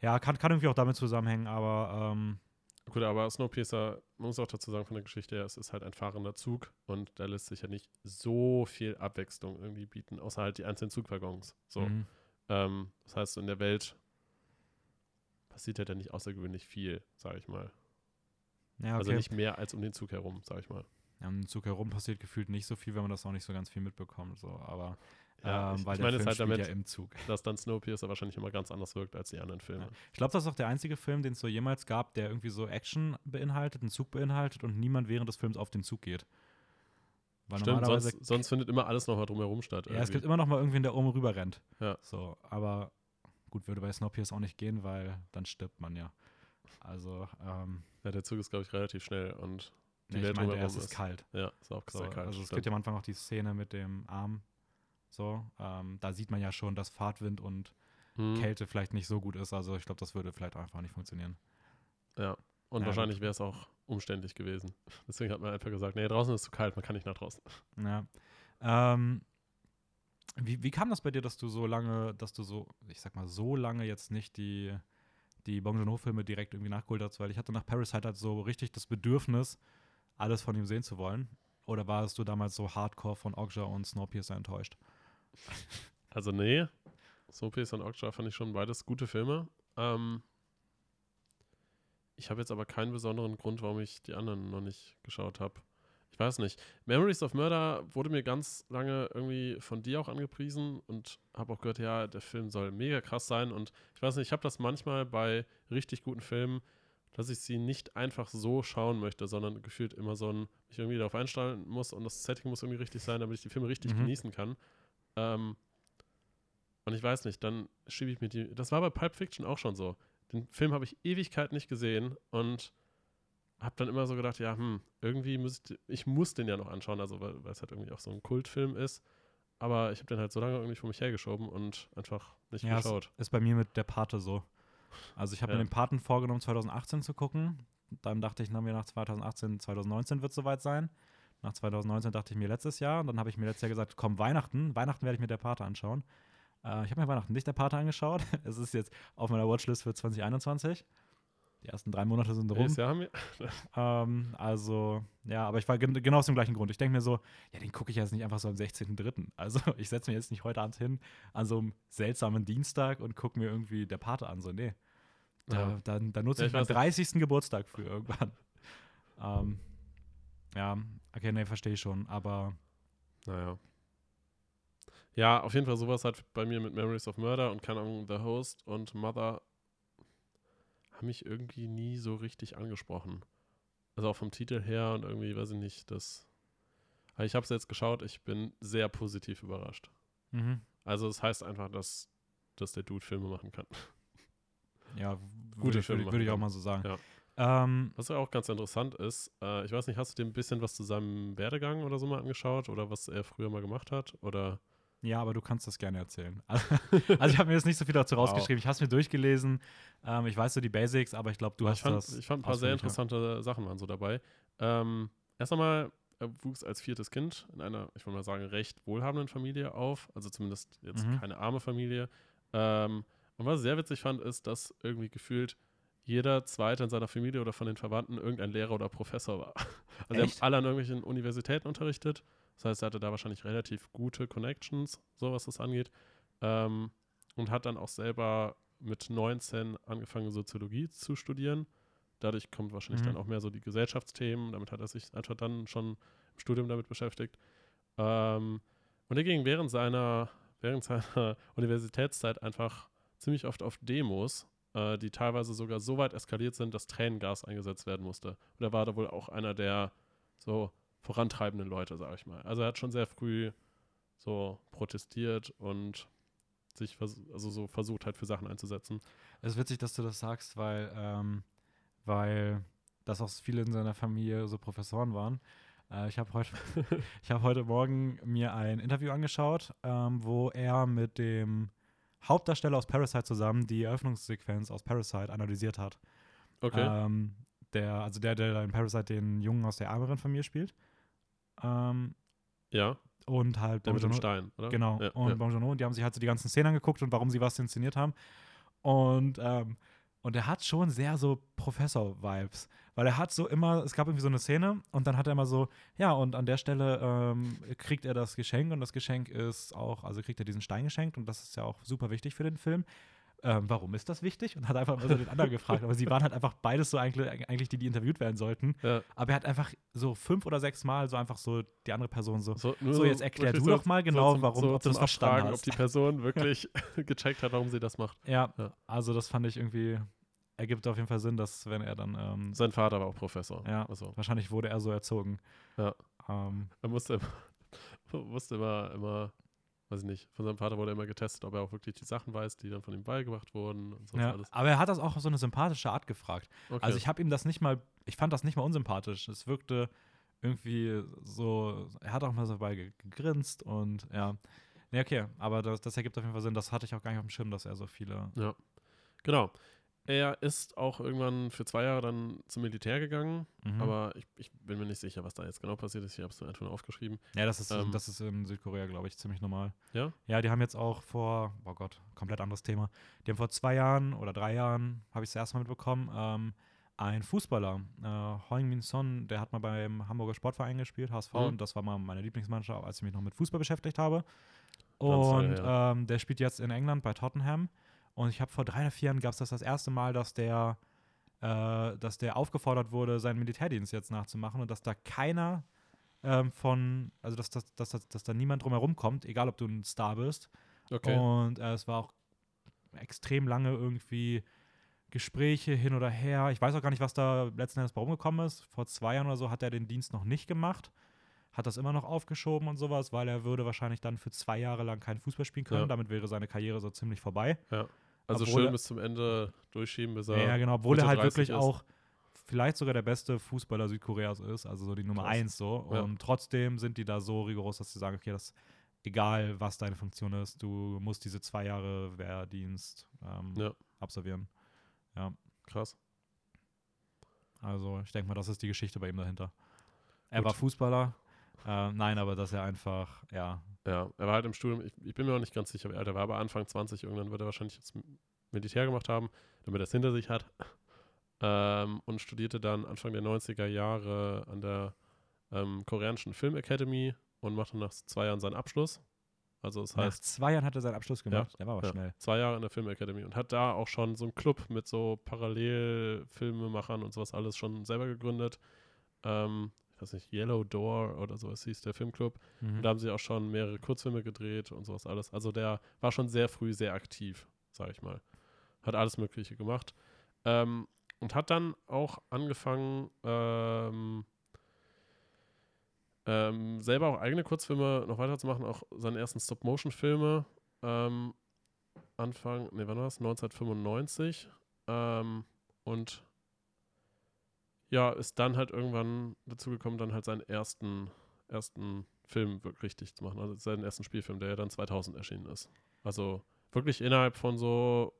ja, kann, kann irgendwie auch damit zusammenhängen, aber ähm, Gut, aber Snowpiercer, man muss auch dazu sagen von der Geschichte her, es ist halt ein fahrender Zug und da lässt sich ja nicht so viel Abwechslung irgendwie bieten, außer halt die einzelnen Zugwaggons. So. mhm. Ähm, das heißt, in der Welt passiert halt ja nicht außergewöhnlich viel, sage ich mal. ja, okay. Also nicht mehr als um den Zug herum, sage ich mal. ja, um den Zug herum passiert gefühlt nicht so viel, wenn man das auch nicht so ganz viel mitbekommt, so. Aber Ja, ähm, ich, weil ich der meine Film es halt damit, ja im Zug. dass dann Snowpiercer wahrscheinlich immer ganz anders wirkt als die anderen Filme. Ja. Ich glaube, das ist auch der einzige Film, den es so jemals gab, der irgendwie so Action beinhaltet, einen Zug beinhaltet und niemand während des Films auf den Zug geht. Weil Stimmt, sonst, sonst findet immer alles nochmal drumherum statt. Ja, es irgendwie. gibt immer noch mal irgendwen, der oben rüber rennt. Ja. So, aber gut, würde bei Snowpiercer auch nicht gehen, weil dann stirbt man ja. Also, ähm, ja, der Zug ist, glaube ich, relativ schnell und Die nee, ich Welt meine, drumherum es ist ist- kalt. ja, ist auch So, sehr kalt. also es stimmt. gibt ja am Anfang auch die Szene mit dem Arm. So, ähm, da sieht man ja schon, dass Fahrtwind und Mhm. Kälte vielleicht nicht so gut ist. Also ich glaube, das würde vielleicht einfach nicht funktionieren. Ja. Und Ja, wahrscheinlich wäre es auch umständlich gewesen. Deswegen hat man einfach gesagt, nee, draußen ist es zu kalt, man kann nicht nach draußen. Ja. Ähm, wie, wie kam das bei dir, dass du so lange, dass du so, ich sag mal, so lange jetzt nicht die, die Bong Joon-ho-Filme direkt irgendwie nachgeholt hast? Weil ich hatte nach Parasite halt so richtig das Bedürfnis, alles von ihm sehen zu wollen. Oder warst du damals so hardcore von Okja und Snowpiercer enttäuscht? Also nee, Snowpiercer und Okja fand ich schon beides gute Filme. Ähm, ich habe jetzt aber keinen besonderen Grund, warum ich die anderen noch nicht geschaut habe. Ich weiß nicht. Memories of Murder wurde mir ganz lange irgendwie von dir auch angepriesen und habe auch gehört, ja, der Film soll mega krass sein. Und ich weiß nicht, ich habe das manchmal bei richtig guten Filmen, dass ich sie nicht einfach so schauen möchte, sondern gefühlt immer so ein, mich irgendwie darauf einstellen muss und das Setting muss irgendwie richtig sein, damit ich die Filme richtig Mhm. genießen kann. Ähm, und ich weiß nicht, dann schiebe ich mir die. Das war bei Pulp Fiction auch schon so. Den Film habe ich Ewigkeit nicht gesehen und habe dann immer so gedacht, ja, hm, irgendwie muss ich, ich muss den ja noch anschauen, also weil, weil es halt irgendwie auch so ein Kultfilm ist. Aber ich habe den halt so lange irgendwie vor mich hergeschoben und einfach nicht Ja, es geschaut. ist bei mir mit der Pate so. Also ich habe Ja. mir den Paten vorgenommen, 2018 zu gucken. Dann dachte ich na, mir nach 2018, 2019 wird es soweit sein. Nach 2019 dachte ich mir letztes Jahr. Und dann habe ich mir letztes Jahr gesagt, komm, Weihnachten. Weihnachten werde ich mir der Pate anschauen. Äh, ich habe mir Weihnachten nicht der Pate angeschaut. es ist jetzt auf meiner Watchlist für 2021. Die ersten drei Monate sind rum. Jahr haben wir? Ähm, also, ja, aber ich war gen genau aus dem gleichen Grund. Ich denke mir so, ja, den gucke ich jetzt nicht einfach so am 16.03. Also, ich setze mir jetzt nicht heute Abend hin an so einem seltsamen Dienstag und gucke mir irgendwie der Pate an. So, nee. Da, Ja. dann, dann nutze Ja, ich ich meinen weiß nicht. 30. Geburtstag für irgendwann. ähm, ja, okay, nee, verstehe ich schon. Aber Naja. Ja, auf jeden Fall sowas hat bei mir mit Memories of Murder und keine Ahnung, The Host und Mother haben mich irgendwie nie so richtig angesprochen. Also auch vom Titel her und irgendwie, weiß ich nicht, das. Ich habe es jetzt geschaut, ich bin sehr positiv überrascht. Mhm. Also es heißt einfach, dass, dass der Dude Filme machen kann. Ja, Gute würde ich, Filme würde, würde ich auch mal so sagen. Ja. Ähm, Was ja auch ganz interessant ist, äh, ich weiß nicht, hast du dir ein bisschen was zu seinem Werdegang oder so mal angeschaut oder was er früher mal gemacht hat? Oder ja, aber du kannst das gerne erzählen. Also ich habe mir jetzt nicht so viel dazu Wow. rausgeschrieben. Ich habe es mir durchgelesen. Ähm, ich weiß so die Basics, aber ich glaube, du hast ich, fand, das. ich fand ein paar sehr interessante Sachen waren so dabei. Ähm, erst einmal, er wuchs als viertes Kind in einer, ich würde mal sagen, recht wohlhabenden Familie auf. Also zumindest jetzt Mhm. keine arme Familie. Ähm, und was ich sehr witzig fand, ist, dass irgendwie gefühlt jeder Zweite in seiner Familie oder von den Verwandten irgendein Lehrer oder Professor war. Also die Echt? haben alle an irgendwelchen Universitäten unterrichtet. Das heißt, er hatte da wahrscheinlich relativ gute Connections, so was das angeht. Ähm, und hat dann auch selber mit 19 angefangen, Soziologie zu studieren. Dadurch kommt wahrscheinlich Mhm. dann auch mehr so die Gesellschaftsthemen. Damit hat er sich einfach dann schon im Studium damit beschäftigt. Ähm, und er ging während seiner, während seiner Universitätszeit einfach ziemlich oft auf Demos, äh, die teilweise sogar so weit eskaliert sind, dass Tränengas eingesetzt werden musste. Und er war da wohl auch einer der so vorantreibenden Leute, sage ich mal. Also er hat schon sehr früh so protestiert und sich also so versucht halt für Sachen einzusetzen. Es ist witzig, dass du das sagst, weil, ähm, weil das auch viele in seiner Familie so Professoren waren. Äh, ich habe heute, ich hab heute Morgen mir ein Interview angeschaut, ähm, wo er mit dem Hauptdarsteller aus Parasite zusammen die Eröffnungssequenz aus Parasite analysiert hat. Okay. Ähm, der, also der, der in Parasite den Jungen aus der ärmeren Familie spielt. Ähm, ja, und halt der mit dem Stein, oder? Genau. Ja, und ja. Und die haben sich halt so die ganzen Szenen angeguckt und warum sie was inszeniert haben. Und, ähm, und er hat schon sehr so Professor-Vibes. Weil er hat so immer, es gab irgendwie so eine Szene und dann hat er immer so, ja, und an der Stelle ähm, kriegt er das Geschenk und das Geschenk ist auch, also kriegt er diesen Stein geschenkt und das ist ja auch super wichtig für den Film. Ähm, warum ist das wichtig? Und hat einfach mal so den anderen gefragt. Aber sie waren halt einfach beides so eigentlich, eigentlich die, die interviewt werden sollten. ja. Aber er hat einfach so fünf oder sechs Mal so einfach so die andere Person so, So, so, jetzt erklär du so- doch mal genau, zum- warum, ob du das verstanden hast. ob die Person wirklich gecheckt hat, warum sie das macht. ja, Ja. also das fand ich irgendwie, ergibt auf jeden Fall Sinn, dass wenn er dann, ähm, Sein Vater war auch Professor. ja, Also, wahrscheinlich wurde er so erzogen. Ja. Ähm, er musste immer, musste immer, immer, weiß ich nicht, von seinem Vater wurde immer getestet, ob er auch wirklich die Sachen weiß, die dann von ihm beigebracht wurden und so ja. alles. Aber er hat das auch auf so eine sympathische Art gefragt. Okay. Also ich habe ihm das nicht mal, ich fand das nicht mal unsympathisch. Es wirkte irgendwie so, er hat auch mal so dabei ge- gegrinst und ja. Nee, okay, aber das, das ergibt auf jeden Fall Sinn. Das hatte ich auch gar nicht auf dem Schirm, dass er so viele. Genau. Er ist auch irgendwann für zwei Jahre dann zum Militär gegangen, Mhm. aber ich, ich bin mir nicht sicher, was da jetzt genau passiert ist. Ich habe es einfach nur aufgeschrieben. Ja, das ist, Ähm, das ist in Südkorea, glaube ich, ziemlich normal. Ja? Ja, die haben jetzt auch vor, oh Gott, komplett anderes Thema. Die haben vor zwei Jahren oder drei Jahren, habe ich es erst mal mitbekommen, ähm, ein Fußballer, äh, Heung Min Son, der hat mal beim Hamburger Sportverein gespielt, HSV, Mhm. und das war mal meine Lieblingsmannschaft, als ich mich noch mit Fußball beschäftigt habe. Ganz lange Und ähm, der spielt jetzt in England bei Tottenham. Und ich habe vor drei oder vier Jahren gab es das das erste Mal, dass der, äh, dass der aufgefordert wurde, seinen Militärdienst jetzt nachzumachen und dass da keiner ähm, von, also dass, dass, dass, dass, dass da niemand drumherum kommt, egal ob du ein Star bist. Okay. Und äh, es war auch extrem lange irgendwie Gespräche hin oder her. Ich weiß auch gar nicht, was da letzten Endes bei rumgekommen ist. Vor zwei Jahren oder so hat er den Dienst noch nicht gemacht. Hat das immer noch aufgeschoben und sowas, weil er würde wahrscheinlich dann für zwei Jahre lang keinen Fußball spielen können. Ja. Damit wäre seine Karriere so ziemlich vorbei. Also obwohl schön er- bis zum Ende durchschieben, bis Ja, er. genau, obwohl er halt 30 wirklich ist. auch vielleicht sogar der beste Fußballer Südkoreas ist, also so die Nummer Krass. eins so. Ja. Und trotzdem sind die da so rigoros, dass sie sagen, okay, das egal was deine Funktion ist, du musst diese zwei Jahre Wehrdienst ähm, Ja. absolvieren. Krass. Also ich denke mal, das ist die Geschichte bei ihm dahinter. Er Gut. war Fußballer. Äh, nein, aber dass er einfach, ja, Ja, er war halt im Studium, ich, ich bin mir auch nicht ganz sicher, wie alt er war, aber Anfang 20, irgendwann wird er wahrscheinlich jetzt Militär gemacht haben, damit er es hinter sich hat. Ähm, und studierte dann Anfang der 90er Jahre an der ähm, koreanischen Film Academy und machte nach zwei Jahren seinen Abschluss. Also das nach heißt, zwei Jahren hat er seinen Abschluss gemacht. Der war aber ja, schnell. zwei Jahre in der Film Academy und hat da auch schon so einen Club mit so Parallelfilmemachern und sowas alles schon selber gegründet. Ähm, weiß nicht, Yellow Door oder sowas hieß der Filmclub. Mhm. Und da haben sie auch schon mehrere Kurzfilme gedreht und sowas alles. Also der war schon sehr früh sehr aktiv, sage ich mal. Hat alles Mögliche gemacht. Ähm, und hat dann auch angefangen, ähm, ähm, selber auch eigene Kurzfilme noch weiterzumachen, auch seine ersten Stop-Motion-Filme. Ähm, Anfang, nee, wann war das? 1995. Ähm, und ja, ist dann halt irgendwann dazu gekommen, dann halt seinen ersten, ersten Film wirklich richtig zu machen. Also seinen ersten Spielfilm, der ja dann 2000 erschienen ist. Also wirklich innerhalb von so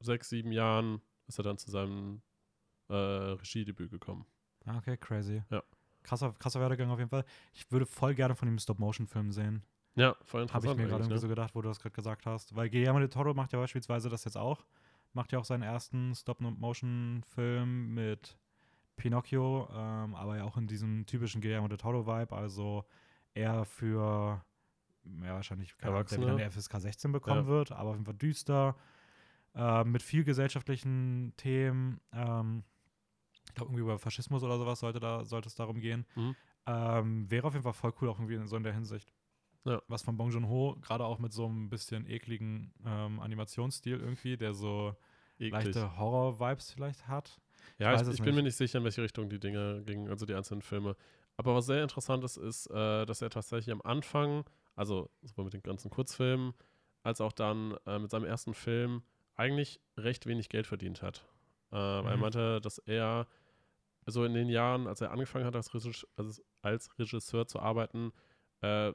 sechs, sieben Jahren ist er dann zu seinem äh, Regiedebüt gekommen. Ah, Okay, crazy. Ja. Krasser, krasser Werdegang auf jeden Fall. Ich würde voll gerne von ihm Stop-Motion-Film sehen. Ja, voll Habe interessant. ich mir gerade irgendwie ne? so gedacht, wo du das gerade gesagt hast. Weil Guillermo del Toro macht ja beispielsweise das jetzt auch. Macht ja auch seinen ersten Stop-Motion-Film mit Pinocchio, ähm, aber ja auch in diesem typischen Guillermo del Toro-Vibe. Also eher für, ja, wahrscheinlich, keine Ahnung, der wieder eine FSK 16 bekommen Ja. wird, aber auf jeden Fall düster, äh, mit viel gesellschaftlichen Themen. Ähm, ich glaube, irgendwie über Faschismus oder sowas sollte, da, sollte es darum gehen. Mhm. Ähm, wäre auf jeden Fall voll cool, auch irgendwie in so in der Hinsicht. Ja. Was von Bong Joon-ho, gerade auch mit so einem bisschen ekligen ähm, Animationsstil irgendwie, der so Eklig. leichte Horror-Vibes vielleicht hat. Ja, Ich ich, ich bin mir nicht. nicht sicher, in welche Richtung die Dinge gingen, also die einzelnen Filme. Aber was sehr interessant ist, ist, äh, dass er tatsächlich am Anfang, also sowohl mit den ganzen Kurzfilmen, als auch dann äh, mit seinem ersten Film eigentlich recht wenig Geld verdient hat. Äh, weil Er Mhm. meinte, dass er so in den Jahren, als er angefangen hat, als, Regisseur, also als Regisseur zu arbeiten,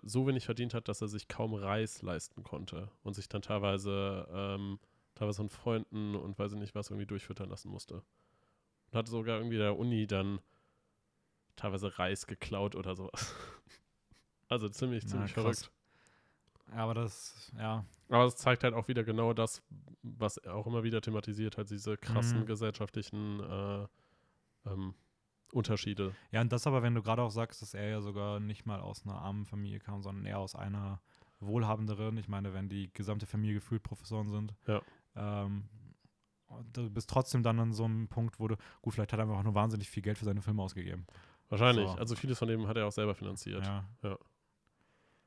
so wenig verdient hat, dass er sich kaum Reis leisten konnte und sich dann teilweise, ähm, teilweise von Freunden und weiß ich nicht was irgendwie durchfüttern lassen musste. Und hat sogar irgendwie der Uni dann teilweise Reis geklaut oder sowas. Also ziemlich, Na, ziemlich krass. verrückt. Aber das, ja, Aber es zeigt halt auch wieder genau das, was er auch immer wieder thematisiert hat, diese krassen Mhm. gesellschaftlichen äh, ähm, Unterschiede. Ja, und das aber, wenn du gerade auch sagst, dass er ja sogar nicht mal aus einer armen Familie kam, sondern eher aus einer wohlhabenderen. Ich meine, wenn die gesamte Familie gefühlt Professoren sind. Ja. Ähm, du bist trotzdem dann an so einem Punkt, wo du, gut, vielleicht hat er einfach nur wahnsinnig viel Geld für seine Filme ausgegeben. Wahrscheinlich. So. Also vieles von dem hat er auch selber finanziert. Ja. Ja.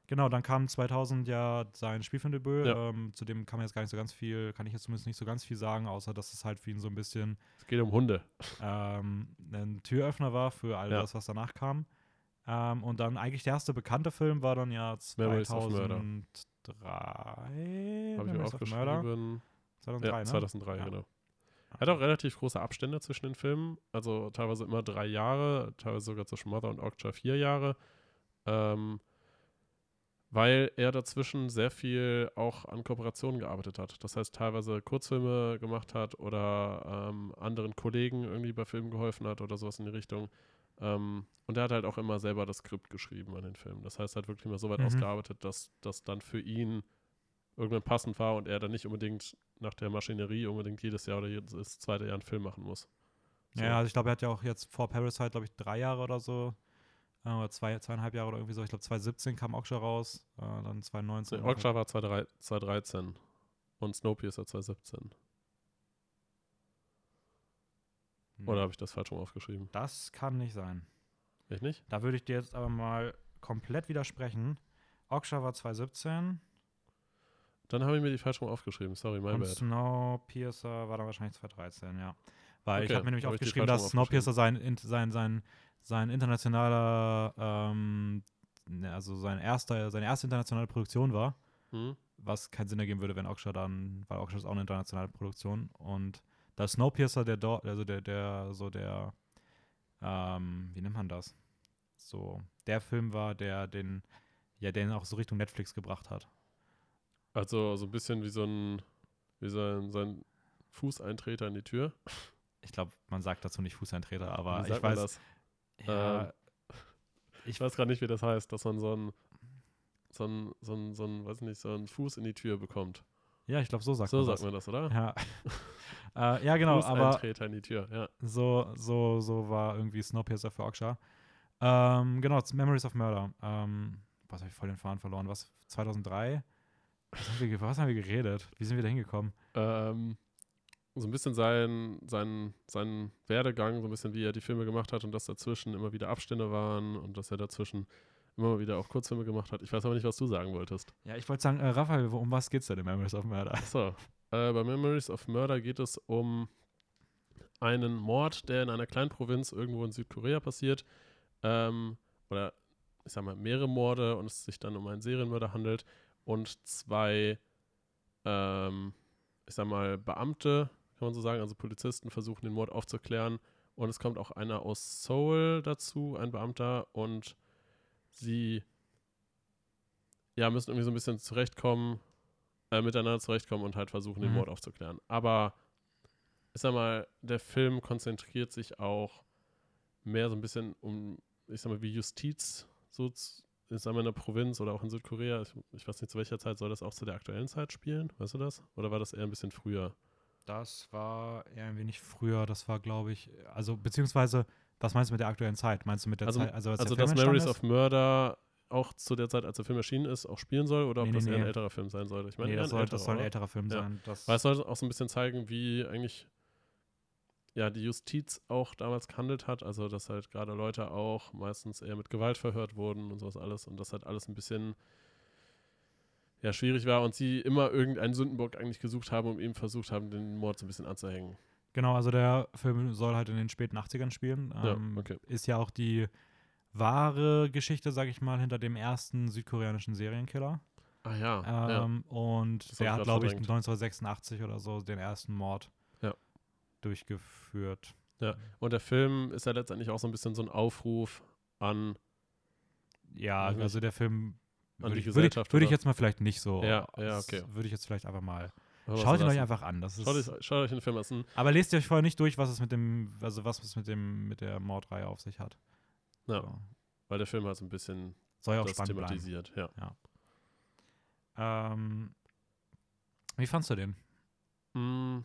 Genau, dann kam 2000 ja sein Spielfilmdebüt. Ja. Ähm, zu dem kann man jetzt gar nicht so ganz viel, kann ich jetzt zumindest nicht so ganz viel sagen, außer dass es halt für ihn so ein bisschen Es geht um Hunde. ähm, ein Türöffner war für all Ja. das, was danach kam. Ähm, und dann eigentlich der erste bekannte Film war dann ja Memories of Murder. 2003. Habe ich mir aufgeschrieben. 2003, Ja, ne? 2003, Ja. genau. Er hat auch relativ große Abstände zwischen den Filmen, also teilweise immer drei Jahre, teilweise sogar zwischen Mother und Okja vier Jahre, ähm, weil er dazwischen sehr viel auch an Kooperationen gearbeitet hat. Das heißt, teilweise Kurzfilme gemacht hat oder ähm, anderen Kollegen irgendwie bei Filmen geholfen hat oder sowas in die Richtung. Ähm, und er hat halt auch immer selber das Skript geschrieben an den Filmen. Das heißt, er hat wirklich immer so weit Mhm. ausgearbeitet, dass das dann für ihn irgendwann passend war und er dann nicht unbedingt nach der Maschinerie unbedingt jedes Jahr oder jedes zweite Jahr einen Film machen muss. So. Ja, also ich glaube, er hat ja auch jetzt vor Parasite, glaube ich, drei Jahre oder so. äh, Oder zwei, zweieinhalb Jahre oder irgendwie so. Ich glaube, 2017 kam Okja raus. Äh, dann 2019. Nee, Okja war 2013 2013 und Snowpiercer 2017. Hm. Oder habe ich das falsch rum aufgeschrieben? Das kann nicht sein. Ich nicht? Da würde ich dir jetzt aber mal komplett widersprechen. Okja war 2017 Dann habe ich mir die falsch rum aufgeschrieben. Sorry, und bad. Snowpiercer war dann wahrscheinlich 2013, ja. Weil ich Okay, habe mir nämlich ich aufgeschrieben, dass. Snowpiercer sein, in- sein, sein, sein internationaler, ähm, ne, also sein erster, seine erste internationale Produktion war, Hm? was keinen Sinn ergeben würde, wenn Okja dann, weil Okja ist auch eine internationale Produktion und da Snowpiercer der dort, also der, der, so der, ähm, wie nennt man das? So, der Film war, der den, ja, den auch so Richtung Netflix gebracht hat. Also so ein bisschen wie so ein, wie sein, sein Fußeintreter in die Tür. Ich glaube, man sagt dazu nicht Fußeintreter, aber ich sagt weiß, das? ja, Ähm, Ich weiß gerade nicht, wie das heißt, dass man so einen, so einen, so einen, so einen, weiß nicht, so einen Fuß in die Tür bekommt. ja, ich glaube, so sagt so man sagt das. man das, oder? Ja. äh, ja, genau, aber Fußeintreter in die Tür, ja. so, so, so war irgendwie Snowpiercer für Okja. Ähm, genau, Memories of Murder. Ähm, was habe ich voll den Faden verloren? Was? 2003? Was haben wir, was haben wir geredet? Wie sind wir da hingekommen? Ähm, so ein bisschen sein, sein, sein Werdegang, so ein bisschen wie er die Filme gemacht hat und dass dazwischen immer wieder Abstände waren und dass er dazwischen immer mal wieder auch Kurzfilme gemacht hat. Ich weiß aber nicht, was du sagen wolltest. Ja, ich wollte sagen, äh, Raphael, um was geht's denn in Memories of Murder? Achso, äh, bei Memories of Murder geht es um einen Mord, der in einer kleinen Provinz irgendwo in Südkorea passiert. Ähm, oder ich sag mal, mehrere Morde und es sich dann um einen Serienmörder handelt und zwei, ähm, ich sag mal, Beamte, kann man so sagen, also Polizisten versuchen den Mord aufzuklären und es kommt auch einer aus Seoul dazu, ein Beamter und sie ja, müssen irgendwie so ein bisschen zurechtkommen, äh, miteinander zurechtkommen und halt versuchen, den Mhm. Mord aufzuklären. Aber ich sag mal, der Film konzentriert sich auch mehr so ein bisschen um, ich sag mal, wie Justiz so z- ich sag mal, in der Provinz oder auch in Südkorea. Ich, ich weiß nicht, zu welcher Zeit soll das auch zu der aktuellen Zeit spielen? Weißt du das? Oder war das eher ein bisschen früher? Das war eher ein wenig früher, das war, glaube ich, also beziehungsweise, was meinst du mit der aktuellen Zeit? Meinst du mit der Also- Zeit, also, als Also, dass Memories of Murder auch zu der Zeit, als der Film erschienen ist, auch spielen soll oder ob Nee, das nee, eher ein älterer Film sein sollte? Ich meine, Nee, das soll, das soll ein älterer Film Ja. sein. Das, Weil es soll auch so ein bisschen zeigen, wie eigentlich ja die Justiz auch damals gehandelt hat. Also, dass halt gerade Leute auch meistens eher mit Gewalt verhört wurden und sowas alles und das halt alles ein bisschen ja, schwierig war und sie immer irgendeinen Sündenbock eigentlich gesucht haben und eben versucht haben, den Mord so ein bisschen anzuhängen. Genau, also der Film soll halt in den späten 80ern spielen. Ja, Ähm, okay. Ist ja auch die wahre Geschichte, sag ich mal, hinter dem ersten südkoreanischen Serienkiller. Ah ja, ja. Ähm, Und Das der hat, glaube ich, verdrängt. 1986 oder so den ersten Mord Ja. durchgeführt. Und der Film ist ja letztendlich auch so ein bisschen so ein Aufruf an Ja, also der Film würde ich, würde ich, würde ich jetzt mal vielleicht nicht so. Ja, ja, okay. Würde ich jetzt vielleicht einfach mal. Schaut ihn euch einfach an. Das ist, Schaut euch, schaut euch den Film an. aber lest ihr euch vorher nicht durch, was es mit dem, also was es mit dem, mit der Mordreihe auf sich hat. Ja. So. Weil der Film halt so ein bisschen Soll ja auch das spannend bleiben. thematisiert. Ja. Ähm, wie fandst du den? Mm.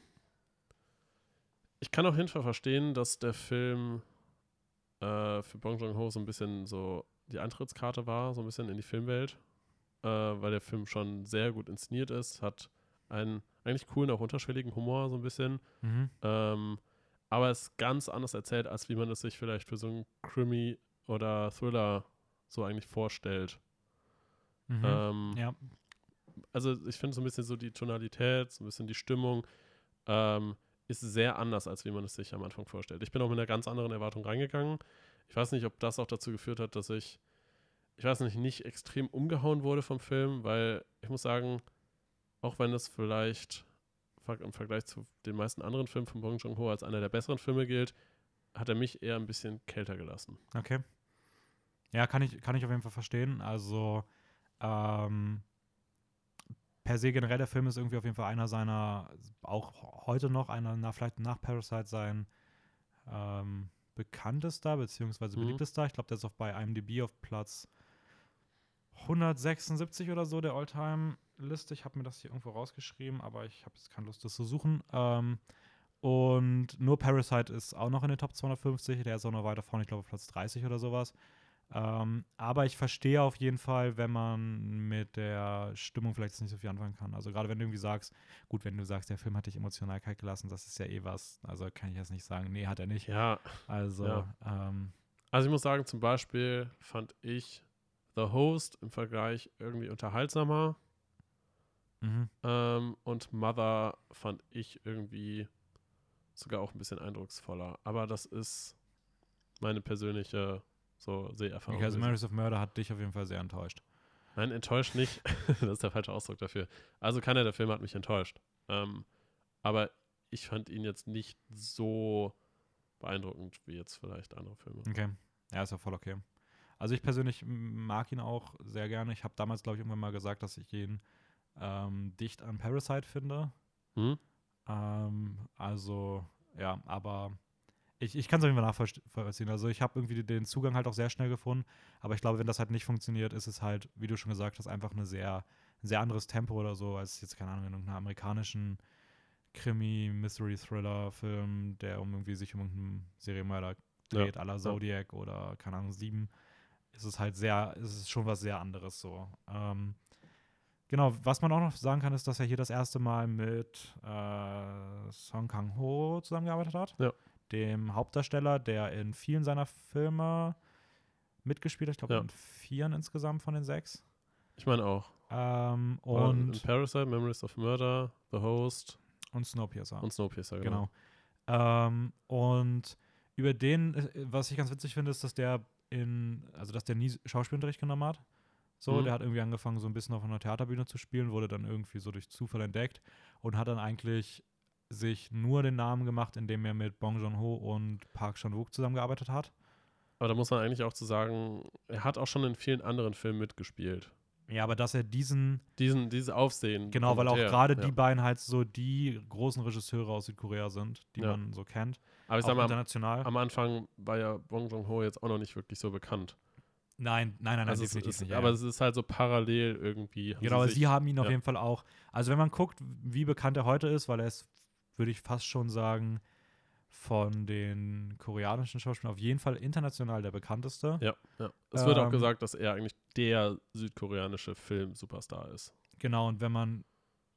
Ich kann auf jeden Fall verstehen, dass der Film äh, für Bong Joon-ho so ein bisschen so die Eintrittskarte war, so ein bisschen in die Filmwelt, äh, weil der Film schon sehr gut inszeniert ist, hat einen eigentlich coolen, auch unterschwelligen Humor so ein bisschen, Mhm. ähm, aber es ist ganz anders erzählt, als wie man es sich vielleicht für so einen Krimi oder Thriller so eigentlich vorstellt. Mhm. Ähm, ja. also ich finde so ein bisschen so die Tonalität, so ein bisschen die Stimmung ähm, ist sehr anders, als wie man es sich am Anfang vorstellt. Ich bin auch mit einer ganz anderen Erwartung reingegangen. Ich weiß nicht, ob das auch dazu geführt hat, dass ich, ich weiß nicht, nicht extrem umgehauen wurde vom Film, weil ich muss sagen, auch wenn es vielleicht im Vergleich zu den meisten anderen Filmen von Bong Joon-ho als einer der besseren Filme gilt, hat er mich eher ein bisschen kälter gelassen. Okay. Ja, kann ich, kann ich auf jeden Fall verstehen. Also, ähm, per se generell der Film ist irgendwie auf jeden Fall einer seiner, auch heute noch einer, na, vielleicht nach Parasite sein ähm, bekanntester beziehungsweise Mhm. beliebtester. Ich glaube, der ist auch bei IMDb auf Platz 176 oder so der Alltime-Liste. Ich habe mir das hier irgendwo rausgeschrieben, aber ich habe jetzt keine Lust, das zu suchen. Ähm, und nur Parasite ist auch noch in den Top 250. Der ist auch noch weiter vorne, ich glaube, auf Platz 30 oder sowas. Ähm, aber ich verstehe auf jeden Fall, wenn man mit der Stimmung vielleicht jetzt nicht so viel anfangen kann. Also gerade wenn du irgendwie sagst, gut, wenn du sagst, der Film hat dich emotional kalt gelassen, das ist ja eh was. Also kann ich jetzt nicht sagen, nee, hat er nicht. Ja, Also, Ja. ähm, Also ich muss sagen, zum Beispiel fand ich The Host im Vergleich irgendwie unterhaltsamer mhm. ähm, und Mother fand ich irgendwie sogar auch ein bisschen eindrucksvoller. Aber das ist meine persönliche so Seherfahrung. okay, also. Memories of Murder hat dich auf jeden Fall sehr enttäuscht. Nein, enttäuscht nicht. das ist der falsche Ausdruck dafür. Also keiner der Filme hat mich enttäuscht. Ähm, aber ich fand ihn jetzt nicht so beeindruckend wie jetzt vielleicht andere Filme. Okay. Ja, ist ja voll okay. Also ich persönlich mag ihn auch sehr gerne. Ich habe damals, glaube ich, irgendwann mal gesagt, dass ich ihn ähm, dicht an Parasite finde. Hm? Ähm, also, ja, aber ich, ich kann es auf jeden Fall nachvollziehen. Also ich habe irgendwie den Zugang halt auch sehr schnell gefunden. Aber ich glaube, wenn das halt nicht funktioniert, ist es halt, wie du schon gesagt hast, einfach eine sehr, ein sehr anderes Tempo oder so, als jetzt, keine Ahnung, in irgendeiner amerikanischen Krimi, Mystery-Thriller-Film, der um irgendwie sich um irgendeinen Serienmörder dreht, à la Zodiac oder, keine Ahnung, Sieben. Ist es halt sehr, ist es schon was sehr anderes so. Ähm, Genau, was man auch noch sagen kann, ist, dass er hier das erste Mal mit äh, Song Kang-ho zusammengearbeitet hat. Ja. Dem Hauptdarsteller, der in vielen seiner Filme mitgespielt hat. Ich glaube, Ja. in vieren insgesamt von den sechs. Ich meine auch. Ähm, und, Parasite, Memories of Murder, The Host und Snowpiercer. und Snowpiercer, genau. Genau. Ähm, und über den, äh, was ich ganz witzig finde, ist, dass der in, also dass der nie Schauspielunterricht genommen hat. So, Mhm. der hat irgendwie angefangen, so ein bisschen auf einer Theaterbühne zu spielen, wurde dann irgendwie so durch Zufall entdeckt und hat dann eigentlich sich nur den Namen gemacht, indem er mit Bong Joon-ho und Park Chan-wook zusammengearbeitet hat. Aber da muss man eigentlich auch zu sagen, er hat auch schon in vielen anderen Filmen mitgespielt. Ja, aber dass er diesen, Diesen, dieses Aufsehen. genau, weil auch er, gerade ja. die beiden halt so die großen Regisseure aus Südkorea sind, die Ja. man so kennt. Aber ich sag mal, am, international. am Anfang war ja Bong Joon-ho jetzt auch noch nicht wirklich so bekannt. nein, nein, nein, nein, Also es definitiv ist, nicht. aber ja. es ist halt so parallel irgendwie. Genau, sie also sich- sie haben ihn auf jeden Fall auch. Also wenn man guckt, wie bekannt er heute ist, weil er ist, würde ich fast schon sagen, von den koreanischen Schauspielern auf jeden Fall international der bekannteste. Ja, ja. Es wird auch Ähm, gesagt, dass er eigentlich der südkoreanische Film-Superstar ist. Genau, und wenn man,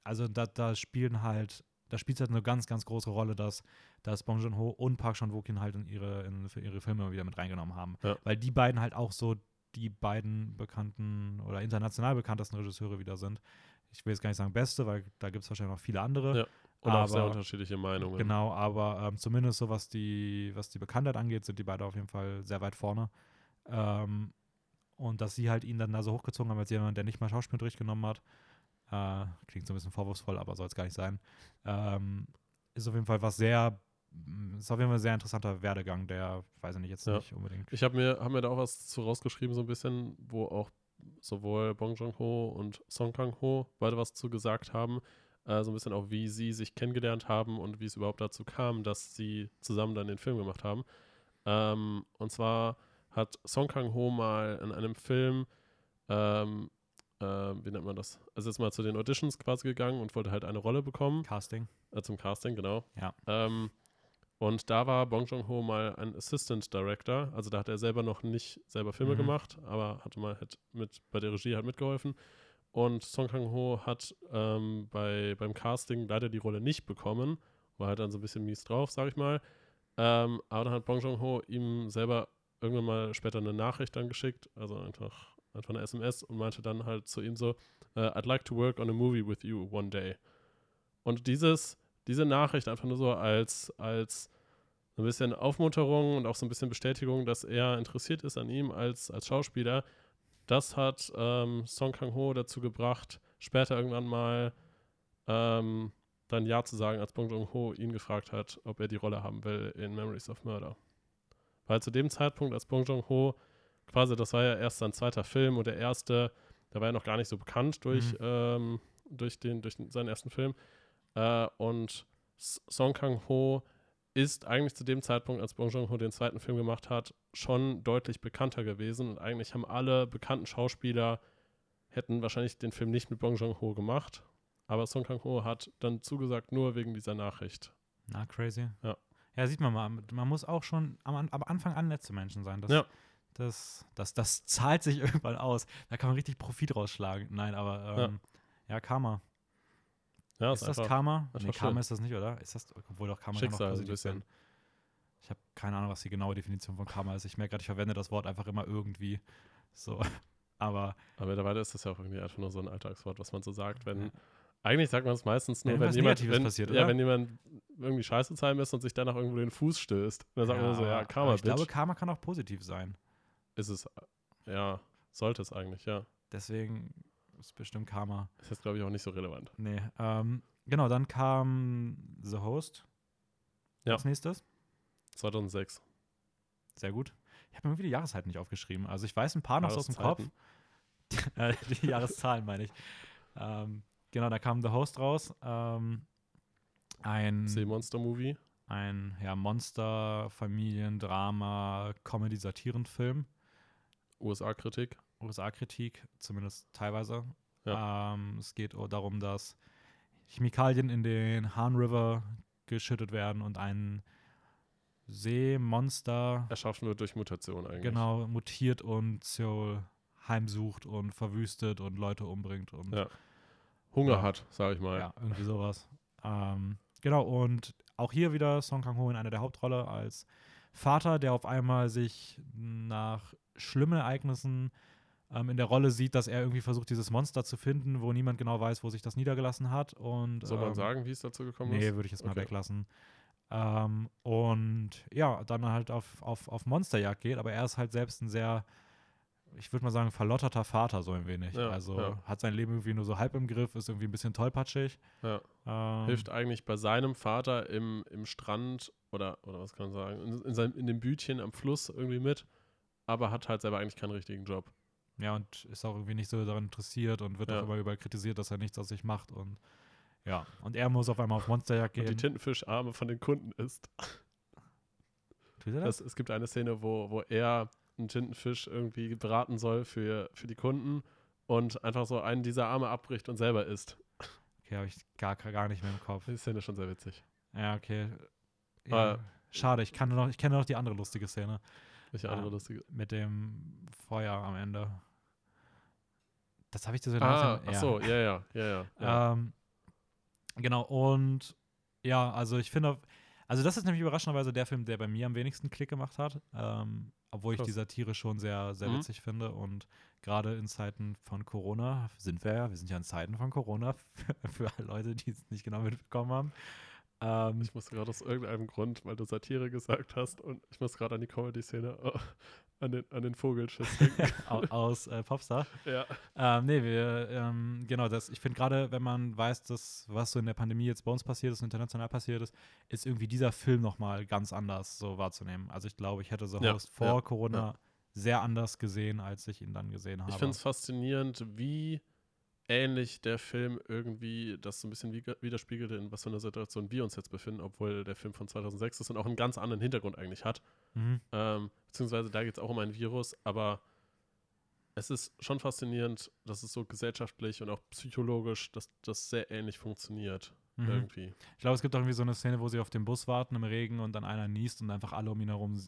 also da, da spielen halt, da spielt halt eine ganz, ganz große Rolle, dass, dass Bong Joon-ho und Park Chan-wook halt in ihre, in, für ihre Filme wieder mit reingenommen haben. Ja. Weil die beiden halt auch so die beiden bekannten oder international bekanntesten Regisseure wieder sind. Ich will jetzt gar nicht sagen beste, weil da gibt es wahrscheinlich noch viele andere. Ja, Und auch sehr aber- unterschiedliche Meinungen. Genau, aber ähm, zumindest so was die, was die Bekanntheit angeht, sind die beide auf jeden Fall sehr weit vorne. Ähm, und dass sie halt ihn dann da so hochgezogen haben als jemand, der nicht mal Schauspielunterricht genommen hat, äh, klingt so ein bisschen vorwurfsvoll, aber soll es gar nicht sein, ähm, ist auf jeden Fall was sehr, mm, ist auf jeden Fall ein sehr interessanter Werdegang, der, weiß ich nicht, jetzt Ja. nicht unbedingt. Ich habe mir, hab mir da auch was zu rausgeschrieben, so ein bisschen, wo auch sowohl Bong Joon-ho und Song Kang-ho beide was zu gesagt haben. Äh, so ein bisschen auch, wie sie sich kennengelernt haben und wie es überhaupt dazu kam, dass sie zusammen dann den Film gemacht haben. Ähm, und zwar hat Song Kang-ho mal in einem Film, ähm, äh, wie nennt man das? Also ist mal zu den Auditions quasi gegangen und wollte halt eine Rolle bekommen. Casting. Äh, zum Casting, genau. Ja. Ähm, und da war Bong Joon-ho mal ein Assistant Director. Also da hat er selber noch nicht selber Filme Mhm. gemacht, aber hatte mal halt mit bei der Regie halt mitgeholfen. Und Song Kang-ho hat ähm, bei, beim Casting leider die Rolle nicht bekommen. War halt dann so ein bisschen mies drauf, sag ich mal. Ähm, aber dann hat Bong Joon-ho ihm selber irgendwann mal später eine Nachricht dann geschickt, also einfach, einfach eine SMS und meinte dann halt zu ihm so, äh, I'd like to work on a movie with you one day. Und dieses, diese Nachricht einfach nur so als, als ein bisschen Aufmunterung und auch so ein bisschen Bestätigung, dass er interessiert ist an ihm als, als Schauspieler, das hat ähm, Song Kang-ho dazu gebracht, später irgendwann mal ähm, dann Ja zu sagen, als Bong Joon-ho ihn gefragt hat, ob er die Rolle haben will in Memories of Murder. Weil zu dem Zeitpunkt, als Bong Joon-ho quasi, das war ja erst sein zweiter Film und der erste, der war ja noch gar nicht so bekannt durch, Mhm. ähm, durch, den, durch seinen ersten Film. Äh, und Song Kang-ho ist eigentlich zu dem Zeitpunkt, als Bong Joon-ho den zweiten Film gemacht hat, schon deutlich bekannter gewesen. Und eigentlich haben alle bekannten Schauspieler hätten wahrscheinlich den Film nicht mit Bong Joon-ho gemacht. Aber Song Kang-ho hat dann zugesagt, nur wegen dieser Nachricht. Na, crazy. Ja. Ja, sieht man mal. Man muss auch schon am, am Anfang an nett zu Menschen sein. Das, Ja. das, das, das zahlt sich irgendwann aus. Da kann man richtig Profit rausschlagen. Nein, aber ähm, ja. Karma. Ja, Ist das Karma? Nee, Karma schön. ist das nicht, oder? Ist das, obwohl doch Karma Schicksal kann auch ein positiv bisschen. sein. Ich habe keine Ahnung, was die genaue Definition von Karma ist. Ich merke gerade, ich verwende das Wort einfach immer irgendwie. So. Aber Aber mittlerweile ist das ja auch irgendwie einfach nur so ein Alltagswort, was man so sagt, wenn. Eigentlich sagt man es meistens nur, Wenn wenn, jemand, wenn, passiert, ja, wenn jemand irgendwie scheiße zu einem ist und sich danach irgendwo den Fuß stößt. Dann sagt man so, ja, Karma, Ich Bitch. glaube, Karma kann auch positiv sein. ist es, ja, sollte es eigentlich, ja. Deswegen ist bestimmt Karma. Ist jetzt, glaube ich, auch nicht so relevant. Nee. Ähm, genau, dann kam The Host. Ja. Als nächstes. 2006. Sehr gut. Ich habe mir irgendwie die Jahreszeiten nicht aufgeschrieben. Also ich weiß ein paar noch aus dem Kopf. Die Jahreszahlen meine ich. Ähm, genau, da kam The Host raus. Ähm, ein Seemonster-Movie. ein ja, Monster, Familiendrama, Comedy-Satirenfilm. USA-Kritik. USA-Kritik, zumindest teilweise. Ja. Ähm, es geht darum, dass Chemikalien in den Han River geschüttet werden und ein Seemonster Erschaffen wird durch Mutation eigentlich. genau mutiert und Seoul heimsucht und verwüstet und Leute umbringt und Ja. Hunger Ja. hat, sage ich mal. ja, irgendwie sowas. Ähm, genau, und auch hier wieder Song Kang-ho in einer der Hauptrolle als Vater, der auf einmal sich nach schlimmen Ereignissen ähm, in der Rolle sieht, dass er irgendwie versucht, dieses Monster zu finden, wo niemand genau weiß, wo sich das niedergelassen hat. Und, Soll man ähm, sagen, wie es dazu gekommen Nee, ist? würde ich jetzt mal Okay. weglassen. Ähm, und ja, dann halt auf, auf, auf Monsterjagd geht, aber er ist halt selbst ein sehr, ich würde mal sagen, verlotterter Vater, so ein wenig. Ja, also ja. hat sein Leben irgendwie nur so halb im Griff, ist irgendwie ein bisschen tollpatschig. Ja. Ähm, Hilft eigentlich bei seinem Vater im, im Strand oder, oder was kann man sagen, in, in, seinem, in dem Bütchen am Fluss irgendwie mit, aber hat halt selber eigentlich keinen richtigen Job. Ja, und ist auch irgendwie nicht so daran interessiert und wird Ja. auch immer überall kritisiert, dass er nichts aus sich macht. Und ja, und er muss auf einmal auf Monsterjagd Und die gehen. Tintenfischarme von den Kunden isst. Tut er das? Das, es gibt eine Szene, wo, wo er einen Tintenfisch irgendwie braten soll für, für die Kunden und einfach so einen dieser Arme abbricht und selber isst. Okay, habe ich gar, gar nicht mehr im Kopf. Die Szene ist schon sehr witzig. Ja, okay. Ja, Äh, schade, ich, kann noch, ich kenne noch die andere lustige Szene Welche andere lustige. mit dem Feuer am Ende. Das habe ich dir so Ah, langsam- ach so, ja, ja, ja, ja. Ähm, genau, und ja, also ich finde, also das ist nämlich überraschenderweise der Film, der bei mir am wenigsten Klick gemacht hat, ähm, obwohl ich die Satire schon sehr, sehr Mhm. witzig finde und gerade in Zeiten von Corona sind wir ja, wir sind ja in Zeiten von Corona, für alle Leute, die es nicht genau mitbekommen haben. Ähm, Ich musste gerade aus irgendeinem Grund, weil du Satire gesagt hast und ich muss gerade an die Comedy-Szene, äh, an, den, an den Vogelschiss aus äh, Popstar. ja. Ähm, nee, wir, ähm, genau, das, ich finde gerade, wenn man weiß, dass, was so in der Pandemie jetzt bei uns passiert ist, international passiert ist, ist irgendwie dieser Film nochmal ganz anders so wahrzunehmen. Also ich glaube, ich hätte The Ja, Host vor ja, Corona ja. sehr anders gesehen, als ich ihn dann gesehen habe. Ich finde es faszinierend, wie ähnlich der Film irgendwie das so ein bisschen wieg- widerspiegelt, in was für einer Situation wir uns jetzt befinden, obwohl der Film von 2006 ist und auch einen ganz anderen Hintergrund eigentlich hat. Mhm. Ähm, beziehungsweise da geht es auch um ein Virus, aber es ist schon faszinierend, dass es so gesellschaftlich und auch psychologisch, dass das sehr ähnlich funktioniert. Mhm. Irgendwie. Ich glaube, es gibt auch irgendwie so eine Szene, wo sie auf dem Bus warten im Regen und dann einer niest und einfach alle um ihn herum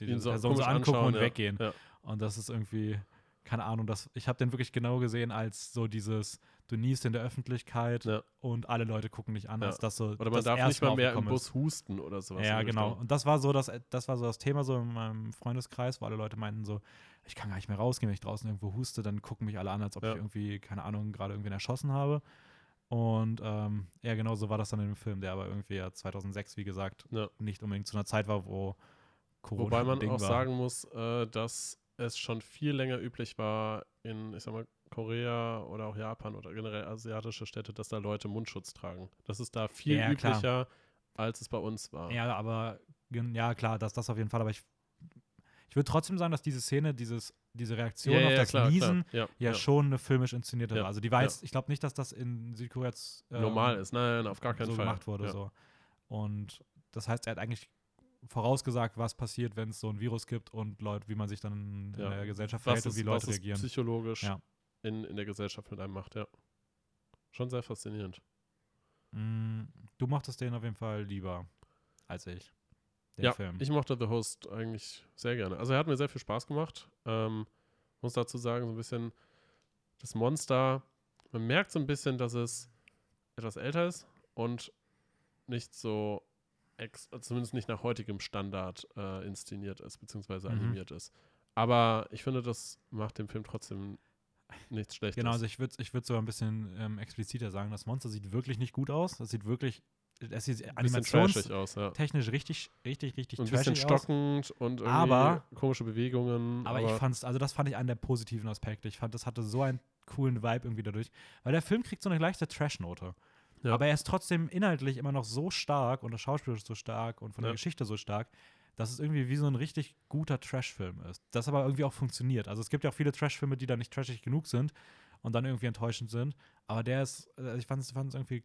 die Ihn so Person so angucken und ja. weggehen. Ja. Und das ist irgendwie, keine Ahnung, das, ich habe den wirklich genau gesehen als so dieses, du niest in der Öffentlichkeit Ja. und alle Leute gucken dich an, Ja. als das so Oder man das darf erste nicht mal mehr im Bus husten oder sowas. ja, genau. Und das war so das, das war so das Thema so in meinem Freundeskreis, wo alle Leute meinten so, ich kann gar nicht mehr rausgehen, wenn ich draußen irgendwo huste, dann gucken mich alle an, als ob Ja. ich irgendwie, keine Ahnung, gerade irgendwen erschossen habe. Und ähm, ja, genau so war das dann in dem Film, der aber irgendwie ja 2006, wie gesagt, nicht unbedingt zu einer Zeit war, wo Corona Wobei man Ding auch war. sagen muss, äh, dass es schon viel länger üblich war in, ich sag mal, Korea oder auch Japan oder generell asiatische Städte, dass da Leute Mundschutz tragen. Das ist da viel Ja, klar. üblicher, als es bei uns war. Ja, aber ja, klar, das, das auf jeden Fall. Aber ich, ich würde trotzdem sagen, dass diese Szene, dieses, diese Reaktion auf das klar, Niesen klar. ja, Ja, schon eine filmisch inszenierte Ja, war. Also die ja. jetzt, ich glaube nicht, dass das in Südkorea jetzt ähm, normal ist. Nein, auf gar keinen so Fall. gemacht wurde. Ja. So. Und das heißt, er hat eigentlich vorausgesagt, was passiert, wenn es so ein Virus gibt und Leute, wie man sich dann in Ja. der Gesellschaft verhält und wie Leute reagieren. psychologisch Ja. In, in der Gesellschaft mit einem macht, ja. Schon sehr faszinierend. Mm, Du mochtest den auf jeden Fall lieber als ich. Den ja, Film. ich mochte The Host eigentlich sehr gerne. Also er hat mir sehr viel Spaß gemacht. Ähm, muss dazu sagen, so ein bisschen das Monster, man merkt so ein bisschen, dass es etwas älter ist und nicht so, zumindest nicht nach heutigem Standard äh, inszeniert ist, beziehungsweise Mhm. animiert ist. Aber ich finde, das macht dem Film trotzdem nichts Schlechtes. Genau, also ich würde ich würd sogar ein bisschen ähm, expliziter sagen, das Monster sieht wirklich nicht gut aus. Das sieht wirklich, es sieht animationstechnisch aus, ja. richtig, richtig, richtig Und ein bisschen trashig aus. stockend und irgendwie Aber- komische Bewegungen. Aber, ich fand's, also das fand ich einen der positiven Aspekte. Ich fand, das hatte so einen coolen Vibe irgendwie dadurch. Weil der Film kriegt so eine leichte Trash-Note. Ja. Aber er ist trotzdem inhaltlich immer noch so stark und das Schauspiel ist so stark und von Ja. der Geschichte so stark, dass es irgendwie wie so ein richtig guter Trash-Film ist. Das aber irgendwie auch funktioniert. Also es gibt ja auch viele Trash-Filme, die dann nicht trashig genug sind und dann irgendwie enttäuschend sind. Aber der ist, äh, ich fand es irgendwie,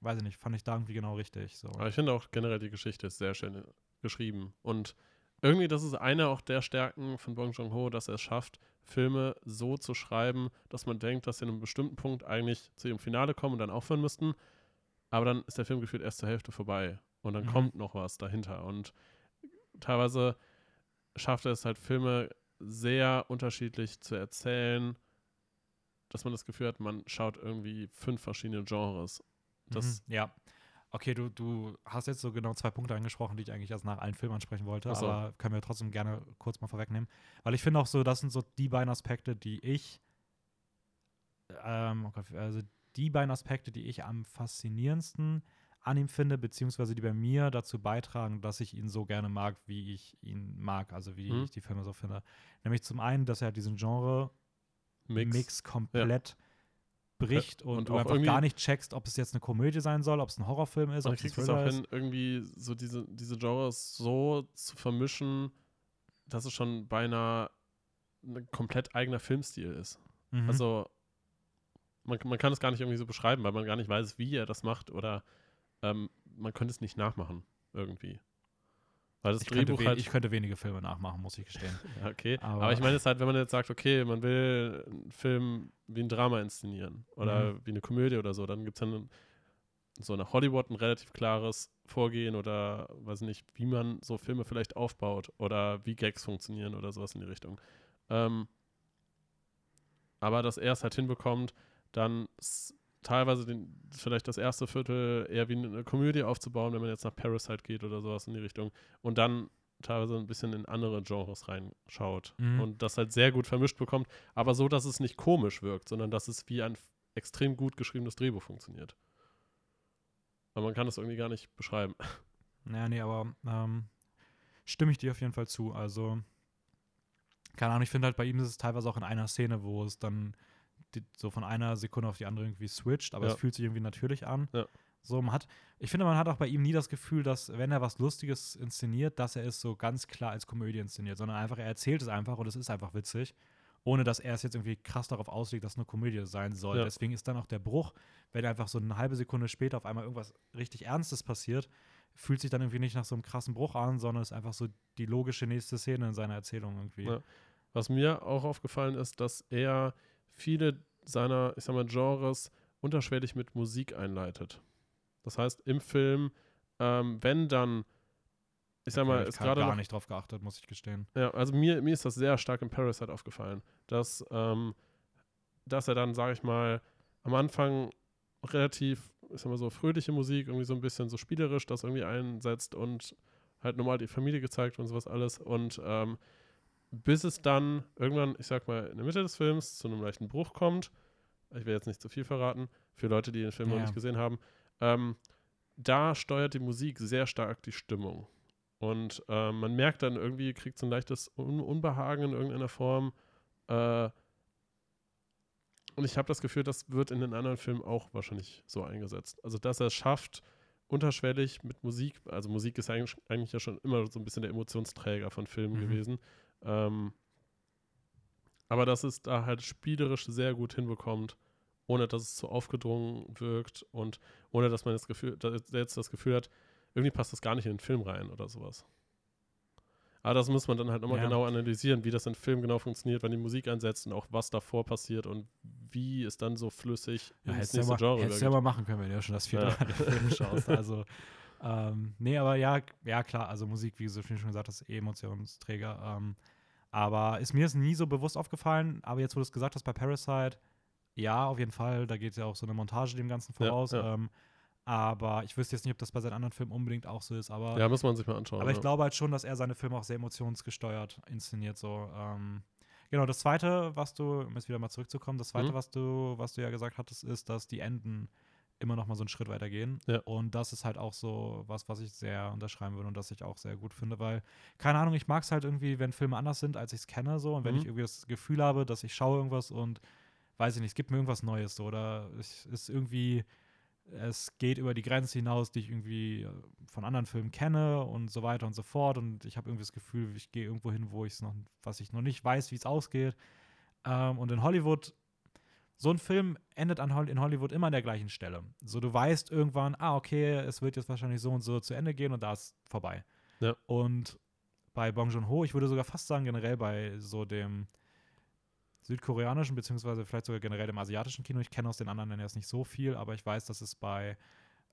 weiß ich nicht, fand ich da irgendwie genau richtig. So. Aber ich finde auch generell die Geschichte ist sehr schön äh, geschrieben. Und irgendwie, das ist eine auch der Stärken von Bong Joon-ho, dass er es schafft, Filme so zu schreiben, dass man denkt, dass sie in einem bestimmten Punkt eigentlich zu ihrem Finale kommen und dann aufhören müssten. Aber dann ist der Film gefühlt erst zur Hälfte vorbei. Und dann Mhm. kommt noch was dahinter. Und teilweise schafft er es halt, Filme sehr unterschiedlich zu erzählen, dass man das Gefühl hat, man schaut irgendwie fünf verschiedene Genres. Das, mhm, ja. Okay, du, du hast jetzt so genau zwei Punkte angesprochen, die ich eigentlich erst nach allen Filmen ansprechen wollte, so. aber können wir trotzdem gerne kurz mal vorwegnehmen. Weil ich finde auch so, das sind so die beiden Aspekte, die ich, ähm, oh also die beiden Aspekte, die ich am faszinierendsten an ihm finde, beziehungsweise die bei mir dazu beitragen, dass ich ihn so gerne mag, wie ich ihn mag, also wie Mhm. ich die Filme so finde. Nämlich zum einen, dass er diesen Genre-Mix Mix. komplett bricht und, und du einfach gar nicht checkst, ob es jetzt eine Komödie sein soll, ob es ein Horrorfilm ist, ob es ein Thriller ist. hin, irgendwie so diese, diese Genres so zu vermischen, dass es schon beinahe ein komplett eigener Filmstil ist. Mhm. Also man, man kann es gar nicht irgendwie so beschreiben, weil man gar nicht weiß, wie er das macht oder ähm, man könnte es nicht nachmachen irgendwie. Weil das ich, könnte Drehbuch wen- halt ich könnte wenige Filme nachmachen, muss ich gestehen. Okay. Aber- Aber, ich meine jetzt halt, wenn man jetzt sagt, okay, man will einen Film wie ein Drama inszenieren oder Mhm. wie eine Komödie oder so, dann gibt es dann so nach Hollywood ein relativ klares Vorgehen oder weiß nicht, wie man so Filme vielleicht aufbaut oder wie Gags funktionieren oder sowas in die Richtung. Ähm, aber dass er es halt hinbekommt, dann teilweise den, vielleicht das erste Viertel eher wie eine Komödie aufzubauen, wenn man jetzt nach Parasite geht oder sowas in die Richtung und dann teilweise ein bisschen in andere Genres reinschaut Mhm. und das halt sehr gut vermischt bekommt, aber so, dass es nicht komisch wirkt, sondern dass es wie ein extrem gut geschriebenes Drehbuch funktioniert. Aber man kann das irgendwie gar nicht beschreiben. Ja, nee, aber ähm, stimme ich dir auf jeden Fall zu. Also, keine Ahnung, ich finde halt bei ihm ist es teilweise auch in einer Szene, wo es dann die, so von einer Sekunde auf die andere irgendwie switcht, aber Ja. es fühlt sich irgendwie natürlich an. Ja. So, man hat, ich finde, man hat auch bei ihm nie das Gefühl, dass, wenn er was Lustiges inszeniert, dass er es so ganz klar als Komödie inszeniert, sondern einfach, er erzählt es einfach und es ist einfach witzig, ohne dass er es jetzt irgendwie krass darauf auslegt, dass es eine Komödie sein soll. Ja. Deswegen ist dann auch der Bruch, wenn einfach so eine halbe Sekunde später auf einmal irgendwas richtig Ernstes passiert, fühlt sich dann irgendwie nicht nach so einem krassen Bruch an, sondern ist einfach so die logische nächste Szene in seiner Erzählung irgendwie. Ja. Was mir auch aufgefallen ist, dass er viele seiner, ich sag mal, Genres unterschwellig mit Musik einleitet. Das heißt, im Film, ähm, wenn dann, ich sag mal, Okay, ist gerade gar noch nicht drauf geachtet, muss ich gestehen. Ja, also mir, mir ist das sehr stark in Parasite aufgefallen, dass, ähm, dass er dann, sage ich mal, am Anfang relativ, ich sag mal so, fröhliche Musik, irgendwie so ein bisschen so spielerisch das irgendwie einsetzt und halt normal die Familie gezeigt und sowas alles und ähm, bis es dann irgendwann, ich sag mal, in der Mitte des Films zu einem leichten Bruch kommt, ich will jetzt nicht zu viel verraten, für Leute, die den Film noch Ja. nicht gesehen haben, ähm, da steuert die Musik sehr stark die Stimmung. Und äh, man merkt dann irgendwie, kriegt so ein leichtes Un Unbehagen in irgendeiner Form. Äh, und ich habe das Gefühl, das wird in den anderen Filmen auch wahrscheinlich so eingesetzt. Also, dass er es schafft, unterschwellig mit Musik, also Musik ist eigentlich, eigentlich ja schon immer so ein bisschen der Emotionsträger von Filmen Mhm. gewesen. Ähm, aber dass es da halt spielerisch sehr gut hinbekommt, ohne dass es zu aufgedrungen wirkt und ohne dass man das Gefühl, dass jetzt das Gefühl hat, irgendwie passt das gar nicht in den Film rein oder sowas. Aber das muss man dann halt nochmal Ja. genau analysieren, wie das in Film genau funktioniert, wann die Musik einsetzt und auch was davor passiert und wie es dann so flüssig Ja, ins du ja, nächste mal- Genre hättest du ja mal machen können, wenn du ja schon das vierte Ja. Film schaust. Also, ähm, nee, aber ja, ja, klar, also Musik, wie du schon gesagt hast, eh Emotionsträger. Ähm, aber ist mir ist nie so bewusst aufgefallen, aber jetzt, wo du es gesagt hast, bei Parasite, ja, auf jeden Fall, da geht ja auch so eine Montage dem Ganzen Ja, voraus. ja. Ähm, aber ich wüsste jetzt nicht, ob das bei seinen anderen Filmen unbedingt auch so ist, aber Ja, muss man sich mal anschauen. aber ich ja. glaube halt schon, dass er seine Filme auch sehr emotionsgesteuert inszeniert. So. Ähm, genau, das zweite, was du, um jetzt wieder mal zurückzukommen, das zweite, Mhm. was du, was du ja gesagt hattest, ist, dass die Enden immer noch mal so einen Schritt weiter gehen. Ja. Und das ist halt auch so was, was ich sehr unterschreiben würde und das ich auch sehr gut finde, weil, keine Ahnung, ich mag es halt irgendwie, wenn Filme anders sind, als ich es kenne, so. Und wenn Mhm. ich irgendwie das Gefühl habe, dass ich schaue irgendwas und weiß ich nicht, es gibt mir irgendwas Neues so oder es ist irgendwie es geht über die Grenze hinaus, die ich irgendwie äh, von anderen Filmen kenne und so weiter und so fort. Und ich habe irgendwie das Gefühl, ich gehe irgendwo hin, wo ich es noch, was ich noch nicht weiß, wie es ausgeht. Ähm, und in Hollywood, so ein Film endet an Hol in Hollywood immer an der gleichen Stelle. So, du weißt irgendwann, ah, okay, es wird jetzt wahrscheinlich so und so zu Ende gehen und da ist vorbei. Ja. Und bei Bong Joon-ho, ich würde sogar fast sagen, generell bei so dem südkoreanischen, beziehungsweise vielleicht sogar generell dem asiatischen Kino. Ich kenne aus den anderen jetzt nicht so viel, aber ich weiß, dass es bei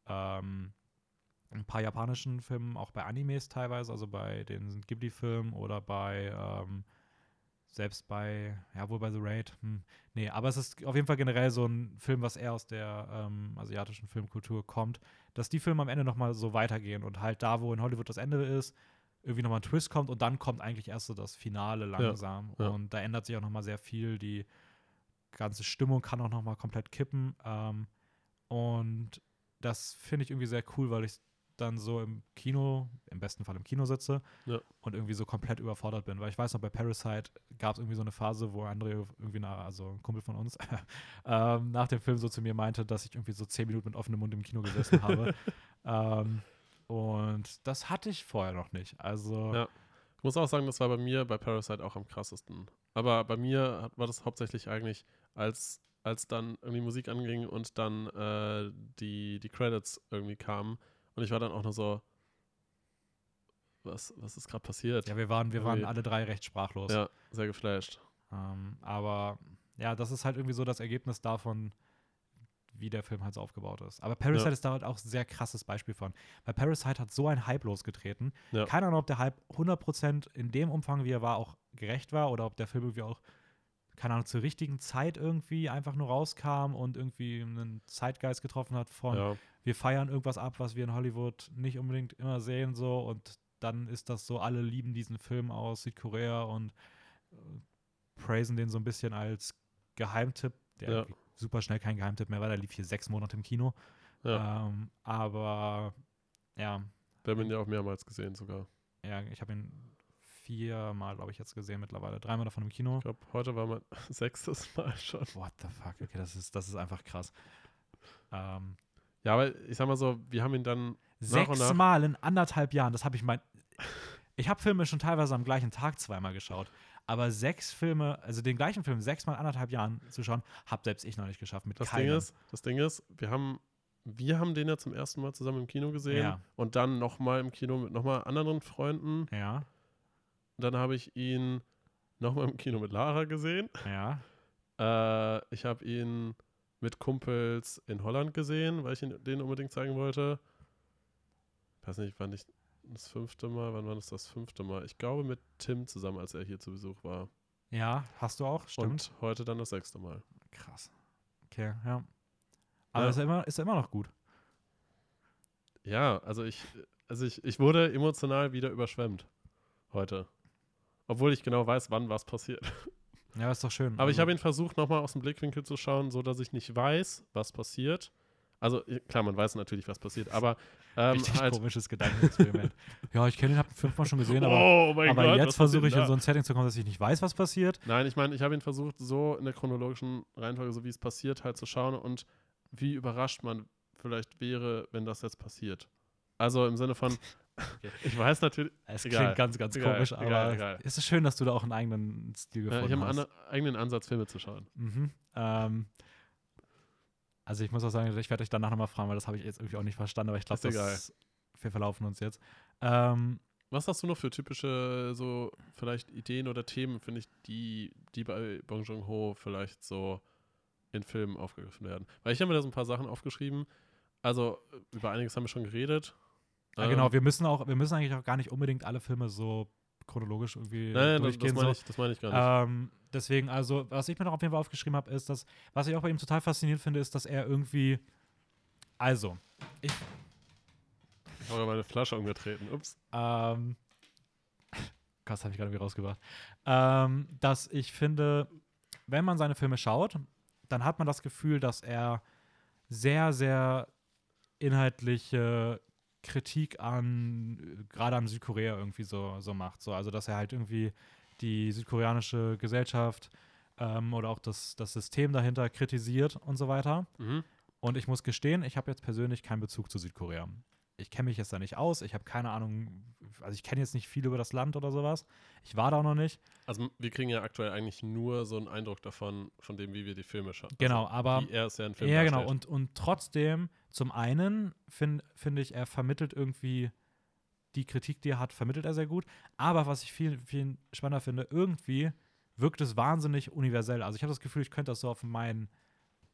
ähm, ein paar japanischen Filmen, auch bei Animes teilweise, also bei den Ghibli-Filmen oder bei ähm, selbst bei, ja, wohl bei The Raid. Hm, nee, aber es ist auf jeden Fall generell so ein Film, was eher aus der ähm, asiatischen Filmkultur kommt, dass die Filme am Ende nochmal so weitergehen und halt da, wo in Hollywood das Ende ist, irgendwie nochmal ein Twist kommt und dann kommt eigentlich erst so das Finale langsam. ja. Und da ändert sich auch nochmal sehr viel. Die ganze Stimmung kann auch nochmal komplett kippen. Ähm, und das finde ich irgendwie sehr cool, weil ich dann so im Kino, im besten Fall im Kino sitze Ja. und irgendwie so komplett überfordert bin. Weil ich weiß noch, bei Parasite gab es irgendwie so eine Phase, wo André irgendwie, nach, also ein Kumpel von uns, ähm, nach dem Film so zu mir meinte, dass ich irgendwie so zehn Minuten mit offenem Mund im Kino gesessen habe. ähm, und das hatte ich vorher noch nicht. Also, Ja. Ich muss auch sagen, das war bei mir bei Parasite auch am krassesten. Aber bei mir war das hauptsächlich eigentlich, als, als dann irgendwie Musik anging und dann äh, die, die Credits irgendwie kamen. Und ich war dann auch nur so, was, was ist gerade passiert? ja, wir waren, wir waren alle drei recht sprachlos. Ja, sehr geflasht. Ähm, aber ja, das ist halt irgendwie so das Ergebnis davon, wie der Film halt so aufgebaut ist. Aber Parasite Ja. ist da halt auch ein sehr krasses Beispiel von. Weil Parasite hat so einen Hype losgetreten. Ja. Keine Ahnung, ob der Hype 100% in dem Umfang, wie er war, auch gerecht war oder ob der Film irgendwie auch, keine Ahnung, zur richtigen Zeit irgendwie einfach nur rauskam und irgendwie einen Zeitgeist getroffen hat von, Ja, wir feiern irgendwas ab, was wir in Hollywood nicht unbedingt immer sehen, so und dann ist das so, alle lieben diesen Film aus Südkorea und äh, praisen den so ein bisschen als Geheimtipp, der Ja. super schnell kein Geheimtipp mehr war, der lief hier sechs Monate im Kino. ja. Ähm, aber ja, Wir haben ihn ja auch mehrmals gesehen sogar. ja, ich habe ihn viermal, glaube ich, jetzt gesehen mittlerweile. Dreimal davon im Kino. Ich glaube, heute war mein sechstes Mal schon. What the fuck? Okay, das ist, das ist einfach krass. Ähm, Ja, aber ich sag mal so, wir haben ihn dann. Sechsmal in anderthalb Jahren, das habe ich mein. Ich habe Filme schon teilweise am gleichen Tag zweimal geschaut. Aber sechs Filme, also den gleichen Film sechsmal anderthalb Jahren zu schauen, habe selbst ich noch nicht geschafft. Mit Das keinem. Ding ist, das Ding ist, wir haben, wir haben den ja zum ersten Mal zusammen im Kino gesehen Ja. und dann nochmal im Kino mit nochmal anderen Freunden. Ja, Dann habe ich ihn nochmal im Kino mit Lara gesehen. ja. Äh, ich habe ihn mit Kumpels in Holland gesehen, weil ich ihn denen unbedingt zeigen wollte. Ich weiß nicht, wann ich das fünfte Mal, wann war das das fünfte Mal? Ich glaube mit Tim zusammen, als er hier zu Besuch war. Ja, hast du auch, stimmt. Und heute dann das sechste Mal. Krass. Okay, ja. Aber Ja. ist, er immer, ist er immer noch gut. Ja, also ich, also ich, ich wurde emotional wieder überschwemmt heute. Obwohl ich genau weiß, wann was passiert. Ja, ist doch schön. Aber ich Also, habe ihn versucht, nochmal aus dem Blickwinkel zu schauen, so dass ich nicht weiß, was passiert. Also, klar, man weiß natürlich, was passiert, aber ähm, Richtig halt. komisches Gedankenexperiment. ja, ich kenne ihn, habe ihn fünfmal schon gesehen, aber, oh mein aber Gott, jetzt versuche ich in so ein Setting zu kommen, dass ich nicht weiß, was passiert. Nein, ich meine, ich habe ihn versucht, so in der chronologischen Reihenfolge, so wie es passiert, halt zu schauen und wie überrascht man vielleicht wäre, wenn das jetzt passiert. Also im Sinne von, ich weiß natürlich, Es Egal. klingt ganz, ganz Egal, komisch, egal, aber egal. es ist schön, dass du da auch einen eigenen Stil gefunden ich habe einen hast. eigenen Ansatz, Filme zu schauen. Mhm. Ähm, also ich muss auch sagen, ich werde dich danach nochmal fragen, weil das habe ich jetzt irgendwie auch nicht verstanden, aber ich glaube, wir verlaufen uns jetzt. Ähm, Was hast du noch für typische, so vielleicht Ideen oder Themen, finde ich, die, die bei Bong Joon-ho vielleicht so in Filmen aufgegriffen werden? Weil ich habe mir da so ein paar Sachen aufgeschrieben. Also über einiges haben wir schon geredet. Ja, Ähm, genau, wir müssen auch, wir müssen eigentlich auch gar nicht unbedingt alle Filme so chronologisch irgendwie Nein, nein, das, durchgehen. meine ich, das meine ich gar nicht. Ähm, deswegen, also, was ich mir noch auf jeden Fall aufgeschrieben habe, ist, dass, was ich auch bei ihm total faszinierend finde, ist, dass er irgendwie, also, ich, Ich habe meine Flasche umgetreten. Ups. ähm, das habe ich gerade wieder rausgebracht, ähm, dass ich finde, wenn man seine Filme schaut, dann hat man das Gefühl, dass er sehr, sehr inhaltliche Kritik an, gerade an Südkorea irgendwie so, so macht. So, also, dass er halt irgendwie die südkoreanische Gesellschaft ähm, oder auch das, das System dahinter kritisiert und so weiter. Mhm. Und ich muss gestehen, ich habe jetzt persönlich keinen Bezug zu Südkorea. Ich kenne mich jetzt da nicht aus. Ich habe keine Ahnung, also ich kenne jetzt nicht viel über das Land oder sowas. Ich war da auch noch nicht. Also wir kriegen ja aktuell eigentlich nur so einen Eindruck davon, von dem, wie wir die Filme schauen. Genau, also, aber er es ja in Filmen ja, genau. Und, und trotzdem, zum einen finde find ich, er vermittelt irgendwie die Kritik, die er hat, vermittelt er sehr gut. Aber was ich viel, viel spannender finde, irgendwie wirkt es wahnsinnig universell. Also ich habe das Gefühl, ich könnte das so auf mein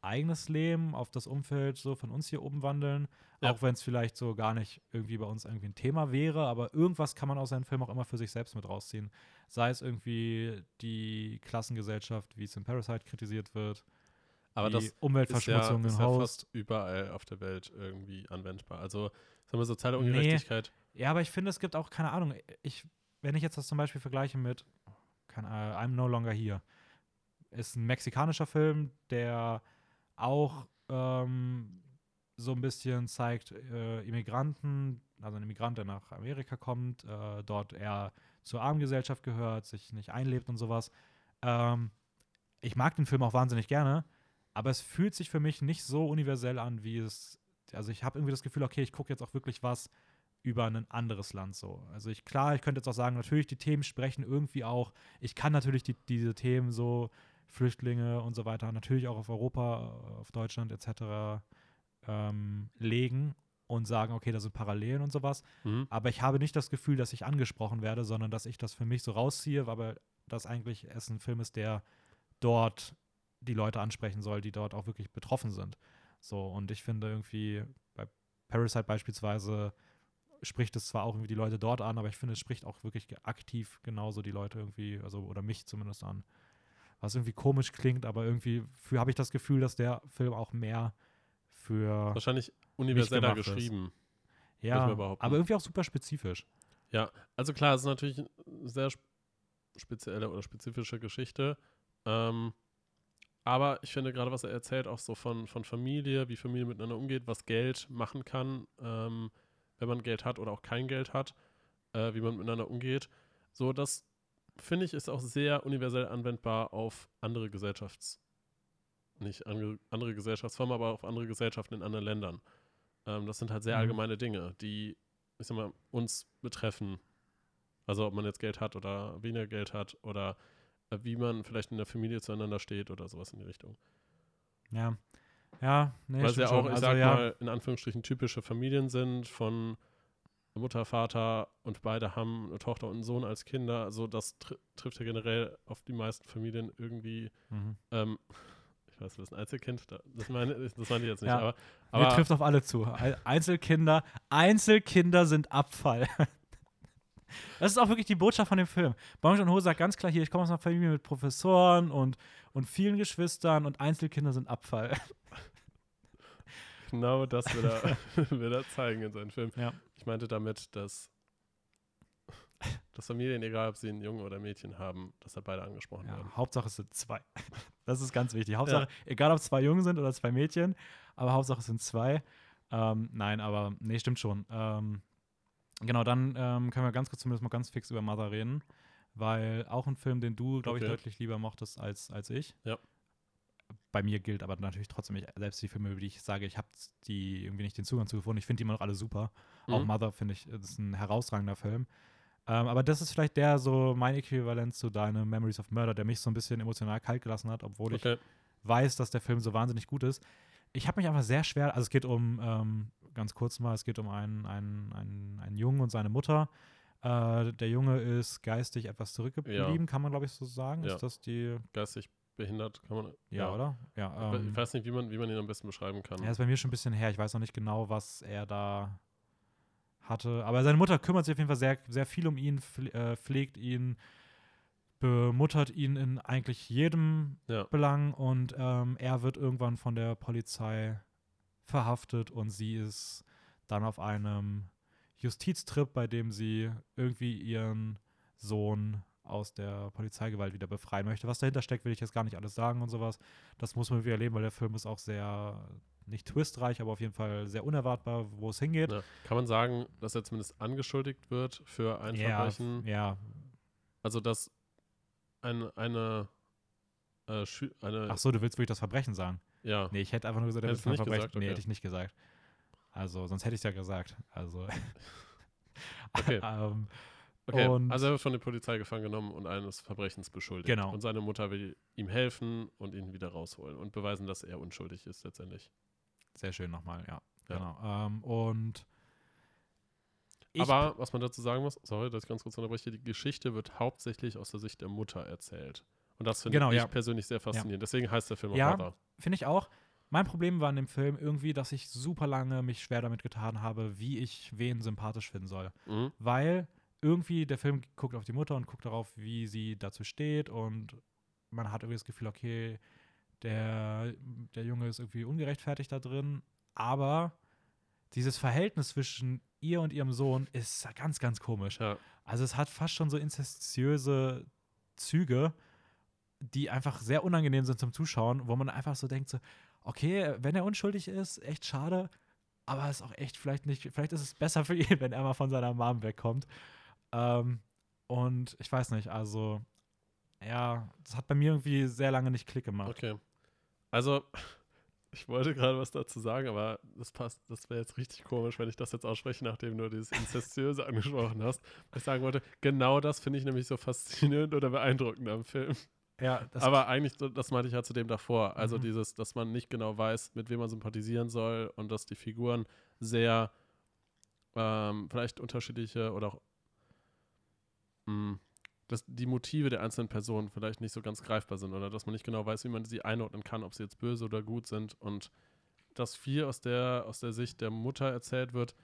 eigenes Leben, auf das Umfeld so von uns hier oben wandeln. Ja. Auch wenn es vielleicht so gar nicht irgendwie bei uns irgendwie ein Thema wäre, aber irgendwas kann man aus seinem Film auch immer für sich selbst mit rausziehen. Sei es irgendwie die Klassengesellschaft, wie es in Parasite kritisiert wird, aber das ist ja, Umweltverschmutzung ist ja Host. fast überall auf der Welt irgendwie anwendbar. Also sagen wir soziale Nee. Ungerechtigkeit. Ja, aber ich finde, es gibt auch, keine Ahnung, ich, wenn ich jetzt das zum Beispiel vergleiche mit keine, Ahnung, I'm No Longer Here, ist ein mexikanischer Film, der auch ähm, so ein bisschen zeigt äh, Immigranten, also ein Immigrant, der nach Amerika kommt, äh, dort eher zur Armengesellschaft gehört, sich nicht einlebt und sowas. Ähm, ich mag den Film auch wahnsinnig gerne, aber es fühlt sich für mich nicht so universell an, wie es. Also ich habe irgendwie das Gefühl, okay, ich gucke jetzt auch wirklich was über ein anderes Land so. Also ich, klar, ich könnte jetzt auch sagen, natürlich, die Themen sprechen irgendwie auch. Ich kann natürlich die, diese Themen so, Flüchtlinge und so weiter, natürlich auch auf Europa, auf Deutschland etc. Ähm, legen und sagen, okay, da sind Parallelen und sowas. Mhm. Aber ich habe nicht das Gefühl, dass ich angesprochen werde, sondern dass ich das für mich so rausziehe, aber dass eigentlich es ein Film ist, der dort die Leute ansprechen soll, die dort auch wirklich betroffen sind. So, und ich finde irgendwie, bei Parasite beispielsweise spricht es zwar auch irgendwie die Leute dort an, aber ich finde, es spricht auch wirklich aktiv genauso die Leute irgendwie, also oder mich zumindest an. Was irgendwie komisch klingt, aber irgendwie habe ich das Gefühl, dass der Film auch mehr für. Wahrscheinlich universeller geschrieben. Ist. Ja, aber irgendwie auch super spezifisch. Ja, also klar, es ist natürlich eine sehr spezielle oder spezifische Geschichte. Ähm, aber ich finde gerade, was er erzählt, auch so von, von Familie, wie Familie miteinander umgeht, was Geld machen kann, ähm, wenn man Geld hat oder auch kein Geld hat, äh, wie man miteinander umgeht. So, das finde ich ist auch sehr universell anwendbar auf andere Gesellschafts-, nicht andere, andere Gesellschaftsformen, aber auf andere Gesellschaften in anderen Ländern. Ähm, das sind halt sehr mhm. allgemeine Dinge, die, ich sag mal, uns betreffen. Also ob man jetzt Geld hat oder weniger Geld hat oder wie man vielleicht in der Familie zueinander steht oder sowas in die Richtung. Ja. Ja, nee, Weil es ja auch, ich also, sag ja. mal, in Anführungsstrichen typische Familien sind von Mutter, Vater und beide haben eine Tochter und einen Sohn als Kinder. Also das tr trifft ja generell auf die meisten Familien irgendwie. Mhm. Ähm, ich weiß, du bist ein Einzelkind, das meine, das meine ich jetzt nicht. Ja. Aber, aber Mir trifft auf alle zu. Einzelkinder, Einzelkinder sind Abfall. Das ist auch wirklich die Botschaft von dem Film. Bong Joon-ho sagt ganz klar hier, ich komme aus einer Familie mit Professoren und, und vielen Geschwistern und Einzelkinder sind Abfall. Genau das will er, will er zeigen in seinem Film. Ja. Ich meinte damit, dass, dass Familien, egal ob sie einen Jungen oder ein Mädchen haben, dass da beide angesprochen ja, werden. Hauptsache es sind zwei. Das ist ganz wichtig. Hauptsache, ja. egal ob es zwei Jungen sind oder zwei Mädchen, aber Hauptsache es sind zwei. Ähm, nein, aber nee, stimmt schon. Ähm, Genau, dann ähm, können wir ganz kurz zumindest mal ganz fix über Mother reden, weil auch ein Film, den du, glaube okay. ich, deutlich lieber mochtest als, als ich. Ja. Bei mir gilt aber natürlich trotzdem, ich, selbst die Filme, über die ich sage, ich habe die irgendwie nicht den Zugang zu gefunden. Ich finde die immer noch alle super. Mhm. Auch Mother finde ich, ist ein herausragender Film. Ähm, aber das ist vielleicht der so mein Äquivalent zu deinem Memories of Murder, der mich so ein bisschen emotional kalt gelassen hat, obwohl okay. ich weiß, dass der Film so wahnsinnig gut ist. Ich habe mich einfach sehr schwer, also es geht um ähm, ganz kurz mal, es geht um einen, einen, einen, einen Jungen und seine Mutter. Äh, der Junge ist geistig etwas zurückgeblieben, ja. kann man, glaube ich, so sagen. Ja. Ist das die. Geistig behindert, kann man. Ja, ja. oder? Ja, ähm, ich weiß nicht, wie man, wie man ihn am besten beschreiben kann. Er ist bei mir schon ein bisschen her. Ich weiß noch nicht genau, was er da hatte. Aber seine Mutter kümmert sich auf jeden Fall sehr, sehr viel um ihn, äh, pflegt ihn, bemuttert ihn in eigentlich jedem ja. Belang und ähm, er wird irgendwann von der Polizei verhaftet und sie ist dann auf einem Justiztrip, bei dem sie irgendwie ihren Sohn aus der Polizeigewalt wieder befreien möchte. Was dahinter steckt, will ich jetzt gar nicht alles sagen und sowas. Das muss man wieder erleben, weil der Film ist auch sehr, nicht twistreich, aber auf jeden Fall sehr unerwartbar, wo es hingeht. Ja. Kann man sagen, dass er zumindest angeschuldigt wird für ein ja, Verbrechen? Ja. Also, dass ein, eine, äh, eine. Ach so, du willst wirklich das Verbrechen sagen? Ja. Nee, ich hätte einfach nur gesagt, er wird verbrechen. Gesagt, okay. Nee, hätte ich nicht gesagt. Also, sonst hätte ich es ja gesagt. Also. okay. ähm, okay. Und also, er wird von der Polizei gefangen genommen und eines Verbrechens beschuldigt. Genau. Und seine Mutter will ihm helfen und ihn wieder rausholen und beweisen, dass er unschuldig ist, letztendlich. Sehr schön nochmal, ja. ja. Genau. Ähm, und. Aber was man dazu sagen muss, sorry, dass ich ganz kurz unterbreche, die Geschichte wird hauptsächlich aus der Sicht der Mutter erzählt. Und das finde genau, ich ja. persönlich sehr faszinierend. Ja. Deswegen heißt der Film auch ja, Mother. Finde ich auch. Mein Problem war in dem Film irgendwie, dass ich super lange mich schwer damit getan habe, wie ich wen sympathisch finden soll. Mhm. Weil irgendwie der Film guckt auf die Mutter und guckt darauf, wie sie dazu steht und man hat irgendwie das Gefühl, okay, der, der Junge ist irgendwie ungerechtfertigt da drin, aber dieses Verhältnis zwischen ihr und ihrem Sohn ist ganz, ganz komisch. Ja. Also es hat fast schon so inzestiöse Züge, die einfach sehr unangenehm sind zum Zuschauen, wo man einfach so denkt, so, okay, wenn er unschuldig ist, echt schade, aber ist auch echt vielleicht nicht, vielleicht ist es besser für ihn, wenn er mal von seiner Mom wegkommt. Ähm, und ich weiß nicht, also ja, das hat bei mir irgendwie sehr lange nicht Klick gemacht. Okay. Also, ich wollte gerade was dazu sagen, aber das passt, das wäre jetzt richtig komisch, wenn ich das jetzt ausspreche, nachdem du dieses Inzestiöse angesprochen hast. Was ich sagen wollte, genau das finde ich nämlich so faszinierend oder beeindruckend am Film. Ja, aber eigentlich, das meinte ich ja zu dem davor. Also Mhm. dieses, dass man nicht genau weiß, mit wem man sympathisieren soll und dass die Figuren sehr ähm, vielleicht unterschiedliche oder auch mh, dass die Motive der einzelnen Personen vielleicht nicht so ganz greifbar sind oder dass man nicht genau weiß, wie man sie einordnen kann, ob sie jetzt böse oder gut sind und dass viel aus der, aus der Sicht der Mutter erzählt wird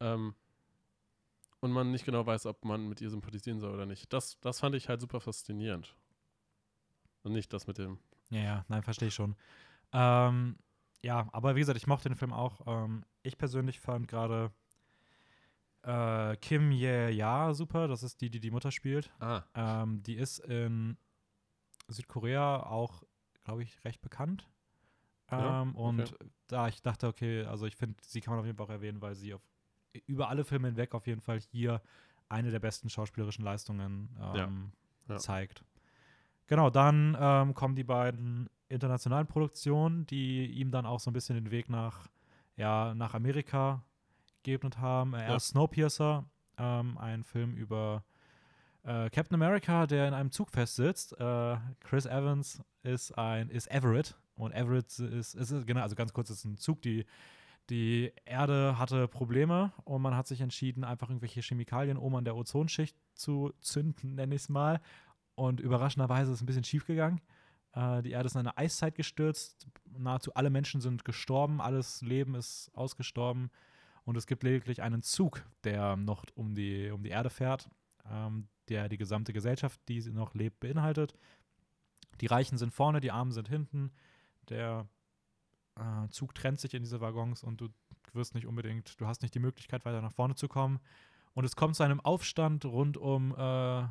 ähm, und man nicht genau weiß, ob man mit ihr sympathisieren soll oder nicht. Das, das fand ich halt super faszinierend. Und nicht das mit dem. Ja, ja, nein, verstehe ich schon. Ähm, ja, aber wie gesagt, ich mochte den Film auch. Ähm, ich persönlich fand gerade äh, Kim Ye-ja super. Das ist die, die die Mutter spielt. Ah, Ähm, die ist in Südkorea auch, glaube ich, recht bekannt. Ja, Ähm, und da ich dachte, okay, also ich finde, sie kann man auf jeden Fall auch erwähnen, weil sie auf, über alle Filme hinweg auf jeden Fall hier eine der besten schauspielerischen Leistungen ähm, ja. zeigt. Genau, dann ähm, kommen die beiden internationalen Produktionen, die ihm dann auch so ein bisschen den Weg nach, ja, nach Amerika geebnet haben. Äh, Ja. Erst Snowpiercer, ähm, ein Film über äh, Captain America, der in einem Zug festsitzt. Äh, Chris Evans ist ein ist Everett und Everett ist, ist, ist genau, also ganz kurz, ist ein Zug, die die Erde hatte Probleme und man hat sich entschieden, einfach irgendwelche Chemikalien oben an der Ozonschicht zu zünden, nenne ich es mal. Und überraschenderweise ist es ein bisschen schief gegangen. Äh, die Erde ist in eine Eiszeit gestürzt. Nahezu alle Menschen sind gestorben, alles Leben ist ausgestorben. Und es gibt lediglich einen Zug, der noch um die, um die Erde fährt, ähm, der die gesamte Gesellschaft, die noch lebt, beinhaltet. Die Reichen sind vorne, die Armen sind hinten. Der äh, Zug trennt sich in diese Waggons und du wirst nicht unbedingt, du hast nicht die Möglichkeit, weiter nach vorne zu kommen. Und es kommt zu einem Aufstand rund um äh,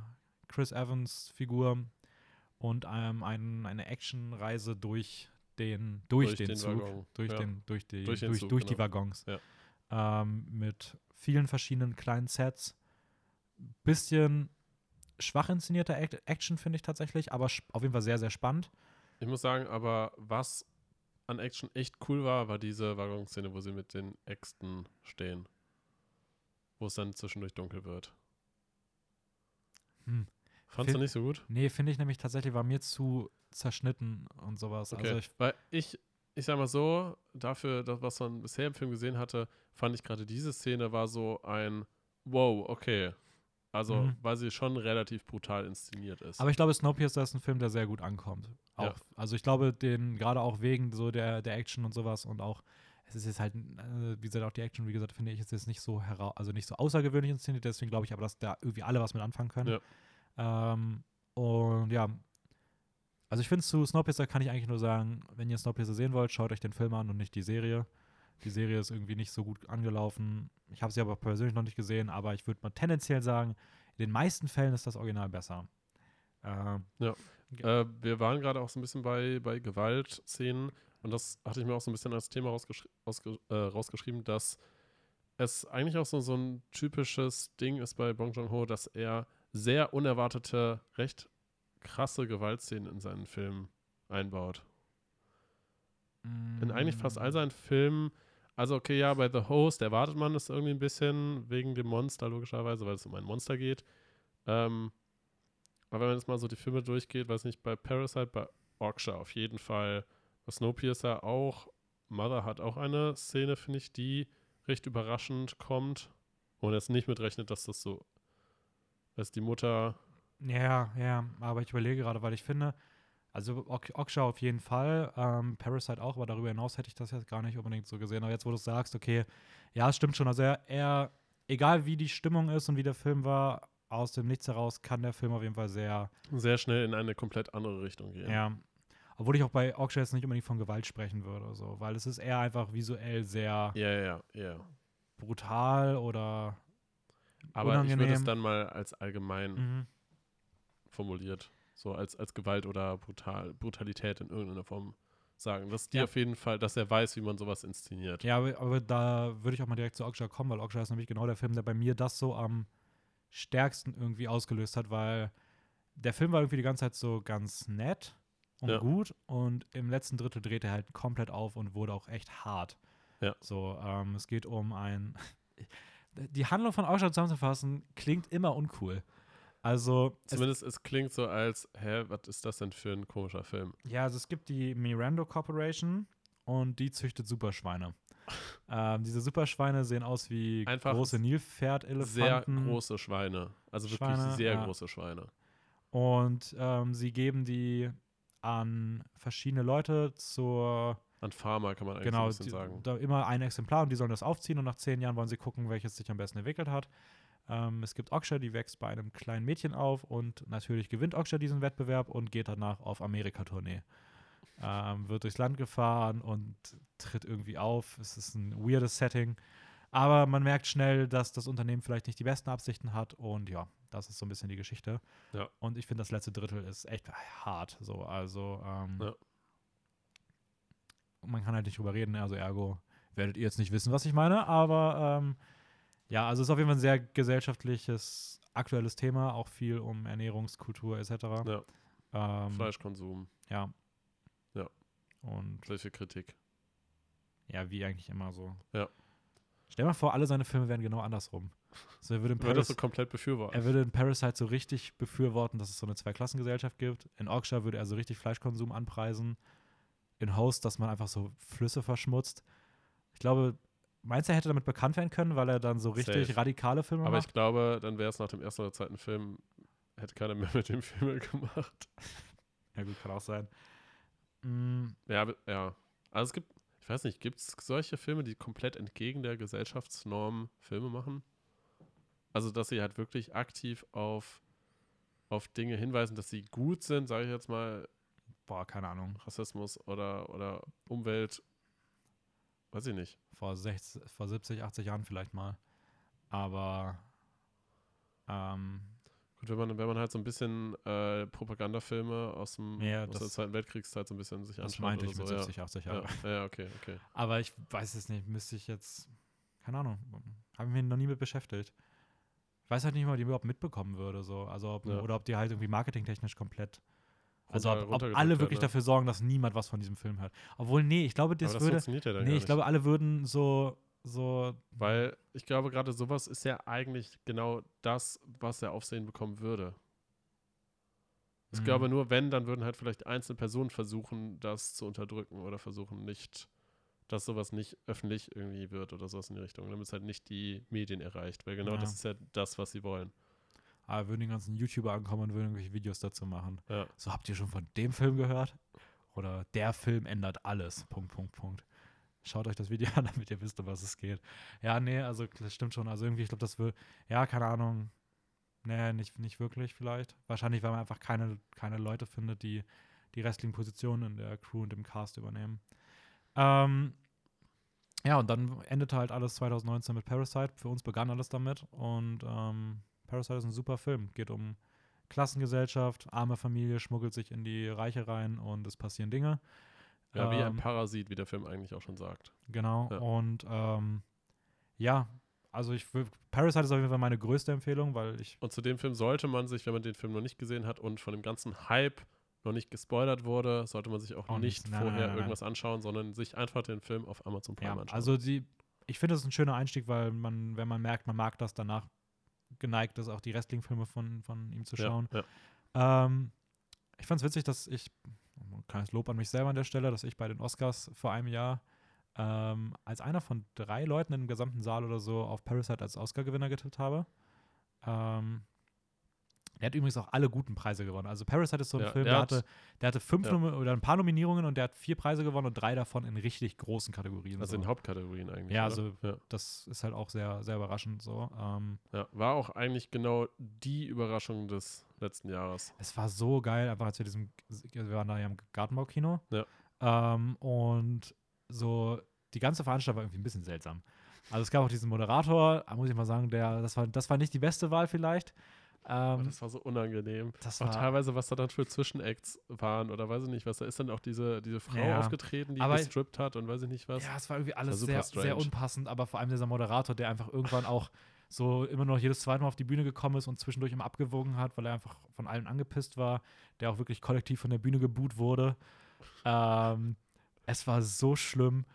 Chris Evans Figur und ähm, ein, eine Actionreise durch den, durch, Durch den, den Zug, Waggon, durch, ja. den, durch, die, Durch durch, den durch, Zug, die genau. Waggons. Ja. Ähm, mit vielen verschiedenen kleinen Sets. Bisschen schwach inszenierter Act Action, finde ich tatsächlich, aber auf jeden Fall sehr, sehr spannend. ich muss sagen, aber was an Action echt cool war, war diese Waggonszene, wo sie mit den Äxten stehen. Wo es dann zwischendurch dunkel wird. Hm. Fandst du nicht so gut? Nee, finde ich nämlich tatsächlich, war mir zu zerschnitten und sowas. Okay. Also ich, Weil ich, ich sag mal so, dafür, das, was man bisher im Film gesehen hatte, fand ich gerade diese Szene war so ein Wow, okay. Also, Mhm. weil sie schon relativ brutal inszeniert ist. aber ich glaube, Snowpiercer ist ein Film, der sehr gut ankommt. Auch, Ja. Also ich glaube, den gerade auch wegen so der, der Action und sowas und auch, es ist jetzt halt, äh, wie gesagt, auch die Action, wie gesagt, finde ich, ist jetzt nicht so also nicht so außergewöhnlich inszeniert, deswegen glaube ich aber, dass da irgendwie alle was mit anfangen können. Ähm, und ja, also ich finde zu Snowpiercer kann ich eigentlich nur sagen, wenn ihr Snowpiercer sehen wollt, schaut euch den Film an und nicht die Serie. Die Serie ist irgendwie nicht so gut angelaufen. Ich habe sie aber persönlich noch nicht gesehen, aber ich würde mal tendenziell sagen, in den meisten Fällen ist das Original besser. Ähm, Äh, wir waren gerade auch so ein bisschen bei, bei Gewaltszenen und das hatte ich mir auch so ein bisschen als Thema rausgeschri ausge äh, rausgeschrieben, dass es eigentlich auch so, so ein typisches Ding ist bei Bong Joon-ho, dass er sehr unerwartete, recht krasse Gewaltszenen in seinen Filmen einbaut. In eigentlich fast all seinen Filmen, also okay, ja, bei The Host erwartet man es irgendwie ein bisschen wegen dem Monster, logischerweise, weil es um ein Monster geht. Ähm, aber wenn man jetzt mal so die Filme durchgeht, weiß nicht, bei Parasite, bei Orksha auf jeden Fall, bei Snowpiercer auch, Mother hat auch eine Szene, finde ich, die recht überraschend kommt und jetzt nicht mitrechnet, dass das so, dass die Mutter, Ja, ja, aber ich überlege gerade, weil ich finde, also Ok- Oksha auf jeden Fall, ähm, Parasite auch, aber darüber hinaus hätte ich das jetzt gar nicht unbedingt so gesehen. Aber jetzt, wo du es sagst, okay, ja, es stimmt schon. Also er, er, egal wie die Stimmung ist und wie der Film war, aus dem Nichts heraus kann der Film auf jeden Fall sehr, sehr schnell in eine komplett andere Richtung gehen. ja. Obwohl ich auch bei Oksha jetzt nicht unbedingt von Gewalt sprechen würde, so, weil es ist eher einfach visuell sehr Ja, ja, ja. brutal oder Aber ich würde es Unangenehm. dann mal als allgemein mhm. formuliert. So als, als Gewalt oder brutal, Brutalität in irgendeiner Form sagen. Dass die Ja. auf jeden Fall, dass er weiß, wie man sowas inszeniert. Ja, aber, aber da würde ich auch mal direkt zu Okja kommen, weil Okja ist nämlich genau der Film, der bei mir das so am stärksten irgendwie ausgelöst hat, weil der Film war irgendwie die ganze Zeit so ganz nett und Ja. gut und im letzten Drittel dreht er halt komplett auf und wurde auch echt hart. Ja. So, ähm, es geht um ein. Die Handlung von Okja zusammenzufassen klingt immer uncool. Also, es, Zumindest es klingt so als, hä, was ist das denn für ein komischer Film? ja, also es gibt die Mirando Corporation und die züchtet Superschweine. ähm, diese Superschweine sehen aus wie Einfach große sehr Nilpferdelefanten. große Schweine. Also wirklich Schweine, sehr ja. große Schweine. Und ähm, sie geben die an verschiedene Leute zur, An Farmer kann man eigentlich genau, so ein bisschen die, sagen. da immer ein Exemplar und die sollen das aufziehen und nach zehn Jahren wollen sie gucken, welches sich am besten entwickelt hat. Ähm, es gibt Oksha, die wächst bei einem kleinen Mädchen auf und natürlich gewinnt Oksha diesen Wettbewerb und geht danach auf Amerika-Tournee. Ähm, wird durchs Land gefahren und tritt irgendwie auf. Es ist ein weirdes Setting. Aber man merkt schnell, dass das Unternehmen vielleicht nicht die besten Absichten hat und ja, das ist so ein bisschen die Geschichte. Ja. Und ich finde, das letzte Drittel ist echt hart. So, also ähm, Ja. Man kann halt nicht drüber reden, also ergo werdet ihr jetzt nicht wissen, was ich meine, aber ähm, ja, also es ist auf jeden Fall ein sehr gesellschaftliches, aktuelles Thema, auch viel um Ernährungskultur etc. Ja, Ähm, Fleischkonsum, Ja. Ja. Und solche Kritik. ja, wie eigentlich immer so. Ja. Stell mal vor, alle seine Filme wären genau andersrum. So, er würde in Würde das Paris, so komplett befürworten. er würde in Parasite so richtig befürworten, dass es so eine Zweiklassengesellschaft gibt. In Oksha würde er so richtig Fleischkonsum anpreisen. In Host, dass man einfach so Flüsse verschmutzt. Ich glaube, meinst du, er hätte damit bekannt werden können, weil er dann so richtig Safe. radikale Filme Aber macht? ich glaube, dann wäre es nach dem ersten oder zweiten Film, hätte keiner mehr mit dem Film gemacht. ja, gut, kann auch sein. Mm, Ja, aber- ja. Also es gibt, ich weiß nicht, gibt es solche Filme, die komplett entgegen der Gesellschaftsnorm Filme machen? Also, dass sie halt wirklich aktiv auf, auf Dinge hinweisen, dass sie gut sind, sage ich jetzt mal, boah, keine Ahnung. Rassismus oder, oder Umwelt, weiß ich nicht. Vor, 60, vor 70, 80 Jahren vielleicht mal. Aber ähm, Gut, wenn man, wenn man halt so ein bisschen äh, Propagandafilme aus, dem, Ja, aus der das- Zweiten Weltkriegszeit so ein bisschen sich das anschaut meinte oder ich mit so, 70, 80 ja. Jahren. Ja, ja, okay, okay. Aber ich weiß es nicht, müsste ich jetzt, keine Ahnung, habe ich mich noch nie mit beschäftigt. Ich weiß halt nicht mal, ob die überhaupt mitbekommen würde, so. Also ob, Ja. oder ob die halt irgendwie marketingtechnisch komplett. Also ob, ob alle wirklich ne? dafür sorgen, dass niemand was von diesem Film hört. Obwohl, nee, ich glaube, das Aber das würde. funktioniert ja dann Nee, ich nicht. glaube, alle würden so, so. Weil ich glaube, gerade sowas ist ja eigentlich genau das, was er Aufsehen bekommen würde. Ich Mhm. glaube nur, wenn, dann würden halt vielleicht einzelne Personen versuchen, das zu unterdrücken oder versuchen nicht, dass sowas nicht öffentlich irgendwie wird oder sowas in die Richtung, damit es halt nicht die Medien erreicht, weil genau Ja. das ist ja das, was sie wollen. Aber würden die ganzen YouTuber ankommen und würden irgendwelche Videos dazu machen. Ja. So, habt ihr schon von dem Film gehört? Oder der Film ändert alles. Punkt, Punkt, Punkt. Schaut euch das Video an, damit ihr wisst, um was es geht. Ja, nee, also das stimmt schon. Also irgendwie, ich glaube, das will, ja, keine Ahnung. Nee, nicht, nicht wirklich vielleicht. Wahrscheinlich, weil man einfach keine, keine Leute findet, die die restlichen Positionen in der Crew und im Cast übernehmen. Ähm, ja, und dann endete halt alles 2019 mit Parasite. Für uns begann alles damit. Und ähm, Parasite ist ein super Film. Geht um Klassengesellschaft, arme Familie schmuggelt sich in die Reiche rein und es passieren Dinge. Ja, wie ein Ähm, Parasit, wie der Film eigentlich auch schon sagt. Genau. Ja. Und ähm, ja, also ich will, Parasite ist auf jeden Fall meine größte Empfehlung, weil ich, Und zu dem Film sollte man sich, wenn man den Film noch nicht gesehen hat und von dem ganzen Hype noch nicht gespoilert wurde, sollte man sich auch, Auch nicht. Nein, vorher nein, nein, nein. irgendwas anschauen, sondern sich einfach den Film auf Amazon Prime ja, anschauen. also die, ich finde, das ist ein schöner Einstieg, weil man, wenn man merkt, man mag das, danach geneigt ist, auch die restlichen Filme von, von ihm zu schauen. Ja, ja. Ähm, ich fand es witzig, dass ich, kleines Lob an mich selber an der Stelle, dass ich bei den Oscars vor einem Jahr ähm, als einer von drei Leuten im gesamten Saal oder so auf Parasite als Oscar-Gewinner getippt habe. Ähm, der hat übrigens auch alle guten Preise gewonnen. Also Parasite ist so ein Ja, Film, der der hat- hatte, der hatte fünf ja. Oder ein paar Nominierungen und der hat vier Preise gewonnen und drei davon in richtig großen Kategorien. Also so. in Hauptkategorien eigentlich. Ja, oder? also- ja, das ist halt auch sehr, sehr überraschend so. Ähm, ja. War auch eigentlich genau die Überraschung des letzten Jahres. Es war so geil, einfach als wir diesem, wir waren da ja im Gartenbaukino. Ja. Ähm, und so, die ganze Veranstaltung war irgendwie ein bisschen seltsam. Also es gab auch diesen Moderator, muss ich mal sagen, der, das war, das war nicht die beste Wahl vielleicht, Ähm, das war so unangenehm. Das auch war, teilweise, was da dann für Zwischenacts waren oder weiß ich nicht was. Da ist dann auch diese, diese Frau ja, aufgetreten, die aber, gestrippt hat und weiß ich nicht was. Ja, es war irgendwie alles war sehr, sehr unpassend, aber vor allem dieser Moderator, der einfach irgendwann auch so immer noch jedes zweite Mal auf die Bühne gekommen ist und zwischendurch immer abgewogen hat, weil er einfach von allen angepisst war, der auch wirklich kollektiv von der Bühne geboot wurde. Ähm, es war so schlimm.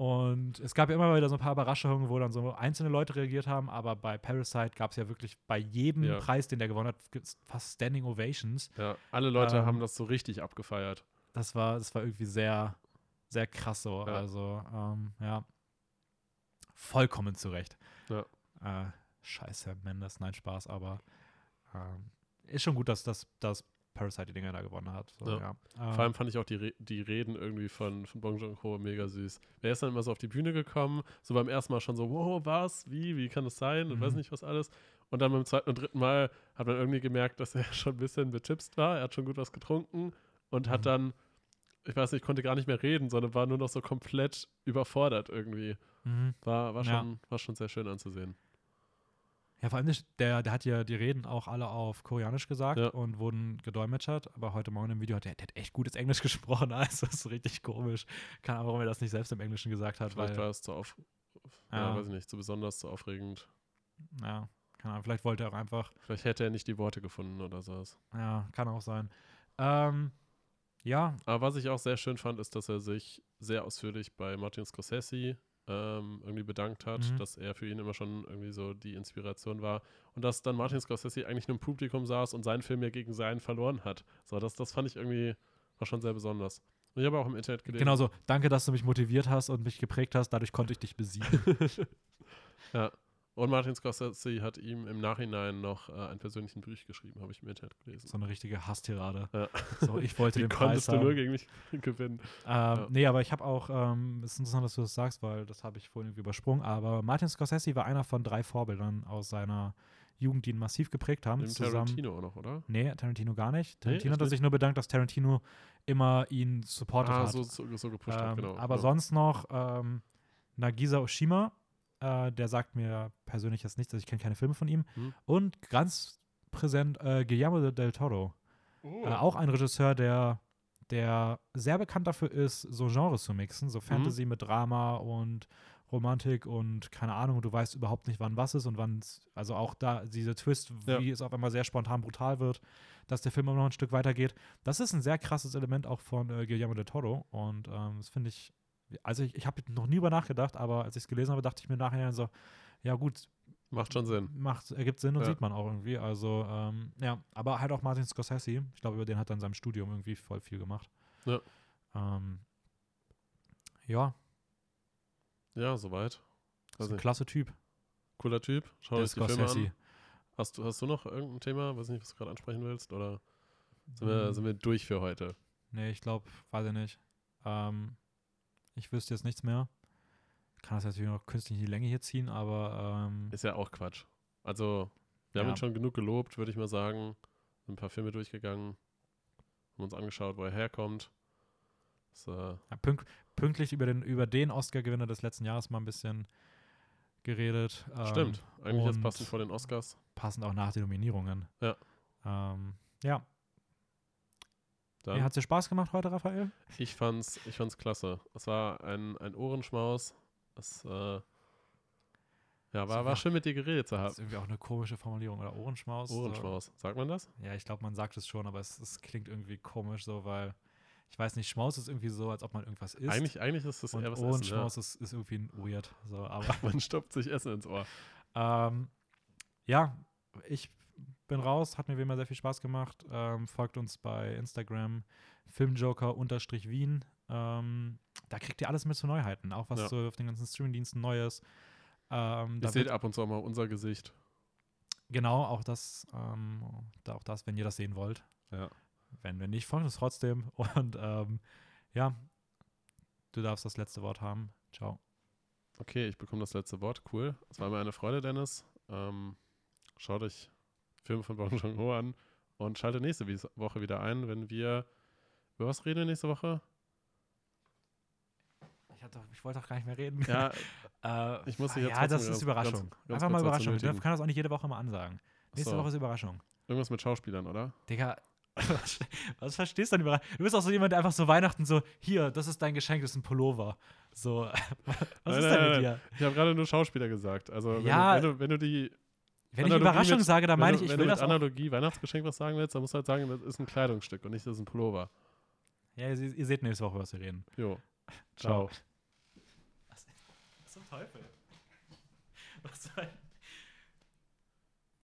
Und es gab ja immer wieder so ein paar Überraschungen, wo dann so einzelne Leute reagiert haben, aber bei Parasite gab es ja wirklich bei jedem ja. Preis, den der gewonnen hat, fast Standing Ovations. Ja, alle Leute ähm, haben das so richtig abgefeiert. Das war, das war irgendwie sehr, sehr krass so. Ja. Also, ähm, ja. Vollkommen zurecht. Ja. Äh, scheiße, Mendes, nein, Spaß, aber ähm, ist schon gut, dass, dass, dass Parasite die Dinger da gewonnen hat. So, ja. Ja. Vor allem fand ich auch die, Re die Reden irgendwie von, von Bong Joon-ho mega süß. Er ist dann immer so auf die Bühne gekommen, so beim ersten Mal schon so, wow, was, wie, wie kann das sein mhm. und weiß nicht was alles. Und dann beim zweiten und dritten Mal hat man irgendwie gemerkt, dass er schon ein bisschen betipst war. Er hat schon gut was getrunken und mhm. hat dann, ich weiß nicht, konnte gar nicht mehr reden, sondern war nur noch so komplett überfordert irgendwie. Mhm. War, war, schon, ja. war schon sehr schön anzusehen. Ja, vor allem der, der hat ja die Reden auch alle auf Koreanisch gesagt ja. und wurden gedolmetschert, aber heute Morgen im Video hat er, der hat echt gutes Englisch gesprochen, also das ist richtig komisch. Keine Ahnung, warum er das nicht selbst im Englischen gesagt hat. Vielleicht war es zu auf, ja. ja, weiß ich nicht, zu besonders, zu aufregend. Ja, keine Ahnung, vielleicht wollte er auch einfach. Vielleicht hätte er nicht die Worte gefunden oder sowas. Ja, kann auch sein. Ähm, ja. Aber was ich auch sehr schön fand, ist, dass er sich sehr ausführlich bei Martin Scorsese ähm, irgendwie bedankt hat, mhm. dass er für ihn immer schon irgendwie so die Inspiration war und dass dann Martin Scorsese eigentlich nur im Publikum saß und seinen Film ja gegen seinen verloren hat. So, das, das fand ich irgendwie, war schon sehr besonders. Und ich habe auch im Internet gelesen. Genau so, danke, dass du mich motiviert hast und mich geprägt hast, dadurch konnte ich dich besiegen. ja. Und Martin Scorsese hat ihm im Nachhinein noch äh, einen persönlichen Brief geschrieben, habe ich im Internet gelesen. So eine richtige Hasstirade. Ja. So, ich wollte den Preis konntest du nur gegen mich gewinnen. Ähm, ja. Nee, aber ich habe auch, ähm, es ist interessant, dass du das sagst, weil das habe ich vorhin irgendwie übersprungen, aber Martin Scorsese war einer von drei Vorbildern aus seiner Jugend, die ihn massiv geprägt haben. Mit Tarantino auch noch, oder? Nee, Tarantino gar nicht. Tarantino nee, hat sich nur bedankt, dass Tarantino immer ihn supportet ah, hat. So, so, so gepusht ähm, hat, genau. Aber ja. sonst noch ähm, Nagisa Oshima, äh, der sagt mir persönlich jetzt nichts, also ich kenne keine Filme von ihm. Hm. Und ganz präsent äh, Guillermo del Toro. Oh. Äh, auch ein Regisseur, der, der sehr bekannt dafür ist, so Genres zu mixen, so Fantasy mhm. mit Drama und Romantik und keine Ahnung, du weißt überhaupt nicht, wann was ist und wann also auch da dieser Twist, wie ja. es auf einmal sehr spontan brutal wird, dass der Film immer noch ein Stück weitergeht. Das ist ein sehr krasses Element auch von äh, Guillermo del Toro und ähm, das finde ich also ich, ich habe noch nie über nachgedacht, aber als ich es gelesen habe, dachte ich mir nachher so, ja gut. Macht schon Sinn. Macht, ergibt Sinn und ja. sieht man auch irgendwie. Also, ähm, ja, aber halt auch Martin Scorsese. Ich glaube, über den hat er in seinem Studium irgendwie voll viel gemacht. Ja. Ähm, ja. Ja, soweit. Also ein klasse Typ. Cooler Typ. Schau dir die Filme an. Hast du, hast du noch irgendein Thema, weiß nicht, was du gerade ansprechen willst? Oder sind, mhm. wir, sind wir durch für heute? Nee, ich glaube, weiß ich nicht. Ähm, ich wüsste jetzt nichts mehr. Kann das natürlich noch künstlich in die Länge hier ziehen, aber. Ähm, ist ja auch Quatsch. Also, wir ja. haben ihn schon genug gelobt, würde ich mal sagen. Ein paar Filme durchgegangen, haben uns angeschaut, wo er herkommt. Das, äh ja, pünkt, pünktlich über den, über den Oscar-Gewinner des letzten Jahres mal ein bisschen geredet. Ähm, Stimmt, eigentlich jetzt passend vor den Oscars. Passend auch nach den Nominierungen. Ja. Ähm, ja, dann. hat es dir Spaß gemacht heute, Raphael? Ich fand's, ich fand's klasse. Es war ein, ein Ohrenschmaus. Es, äh, ja, war, war schön mit dir geredet zu haben. Das ist irgendwie auch eine komische Formulierung, oder? Ohrenschmaus? Ohrenschmaus. So. Sagt man das? Ja, ich glaube, man sagt es schon, aber es, es, klingt irgendwie komisch so, weil ich weiß nicht, Schmaus ist irgendwie so, als ob man irgendwas isst. Eigentlich, eigentlich ist das eher was Ohrenschmaus Essen, ja. ist, ist irgendwie ein weird. So, aber man stoppt sich Essen ins Ohr. Ähm, ja, ich bin raus, hat mir wie immer sehr viel Spaß gemacht. Ähm, folgt uns bei Instagram filmjoker-wien. Ähm, da kriegt ihr alles mit zu Neuheiten, auch was ja. so auf den ganzen Streamingdiensten Neues. Ähm, ihr seht ab und zu auch mal unser Gesicht. Genau, auch das, ähm, auch das, wenn ihr das sehen wollt. Ja. Wenn wir nicht, folgt uns trotzdem. Und ähm, ja, du darfst das letzte Wort haben. Ciao. Okay, ich bekomme das letzte Wort. Cool. Es war mir eine Freude, Dennis. Ähm, schaut euch Filme von Bong Joon-ho an und schalte nächste Woche wieder ein, wenn wir über was reden wir nächste Woche? Ich, doch, ich wollte doch gar nicht mehr reden. Ja, äh, ich muss dich jetzt Ja, das ist Überraschung. Ganz, ganz Einfach mal Überraschung. Ich kann das auch nicht jede Woche mal ansagen. Nächste so. Woche ist Überraschung. Irgendwas mit Schauspielern, oder? Digga, was verstehst du denn über? Du bist auch so jemand, der einfach so Weihnachten so, hier, das ist dein Geschenk, das ist ein Pullover. So, was Nein, ist denn mit dir? Ich habe gerade nur Schauspieler gesagt. Also, wenn, Ja. du, wenn, du, wenn du die. Wenn Analogie ich Überraschung mit, sage, dann meine ich, ich will das. Wenn du mit Analogie auch. Weihnachtsgeschenk was sagen willst, dann musst du halt sagen, das ist ein Kleidungsstück und nicht, das ist ein Pullover. Ja, ihr, ihr seht nächste Woche, was wir reden. Jo. Ciao. Ciao. Was, was zum Teufel? Was soll.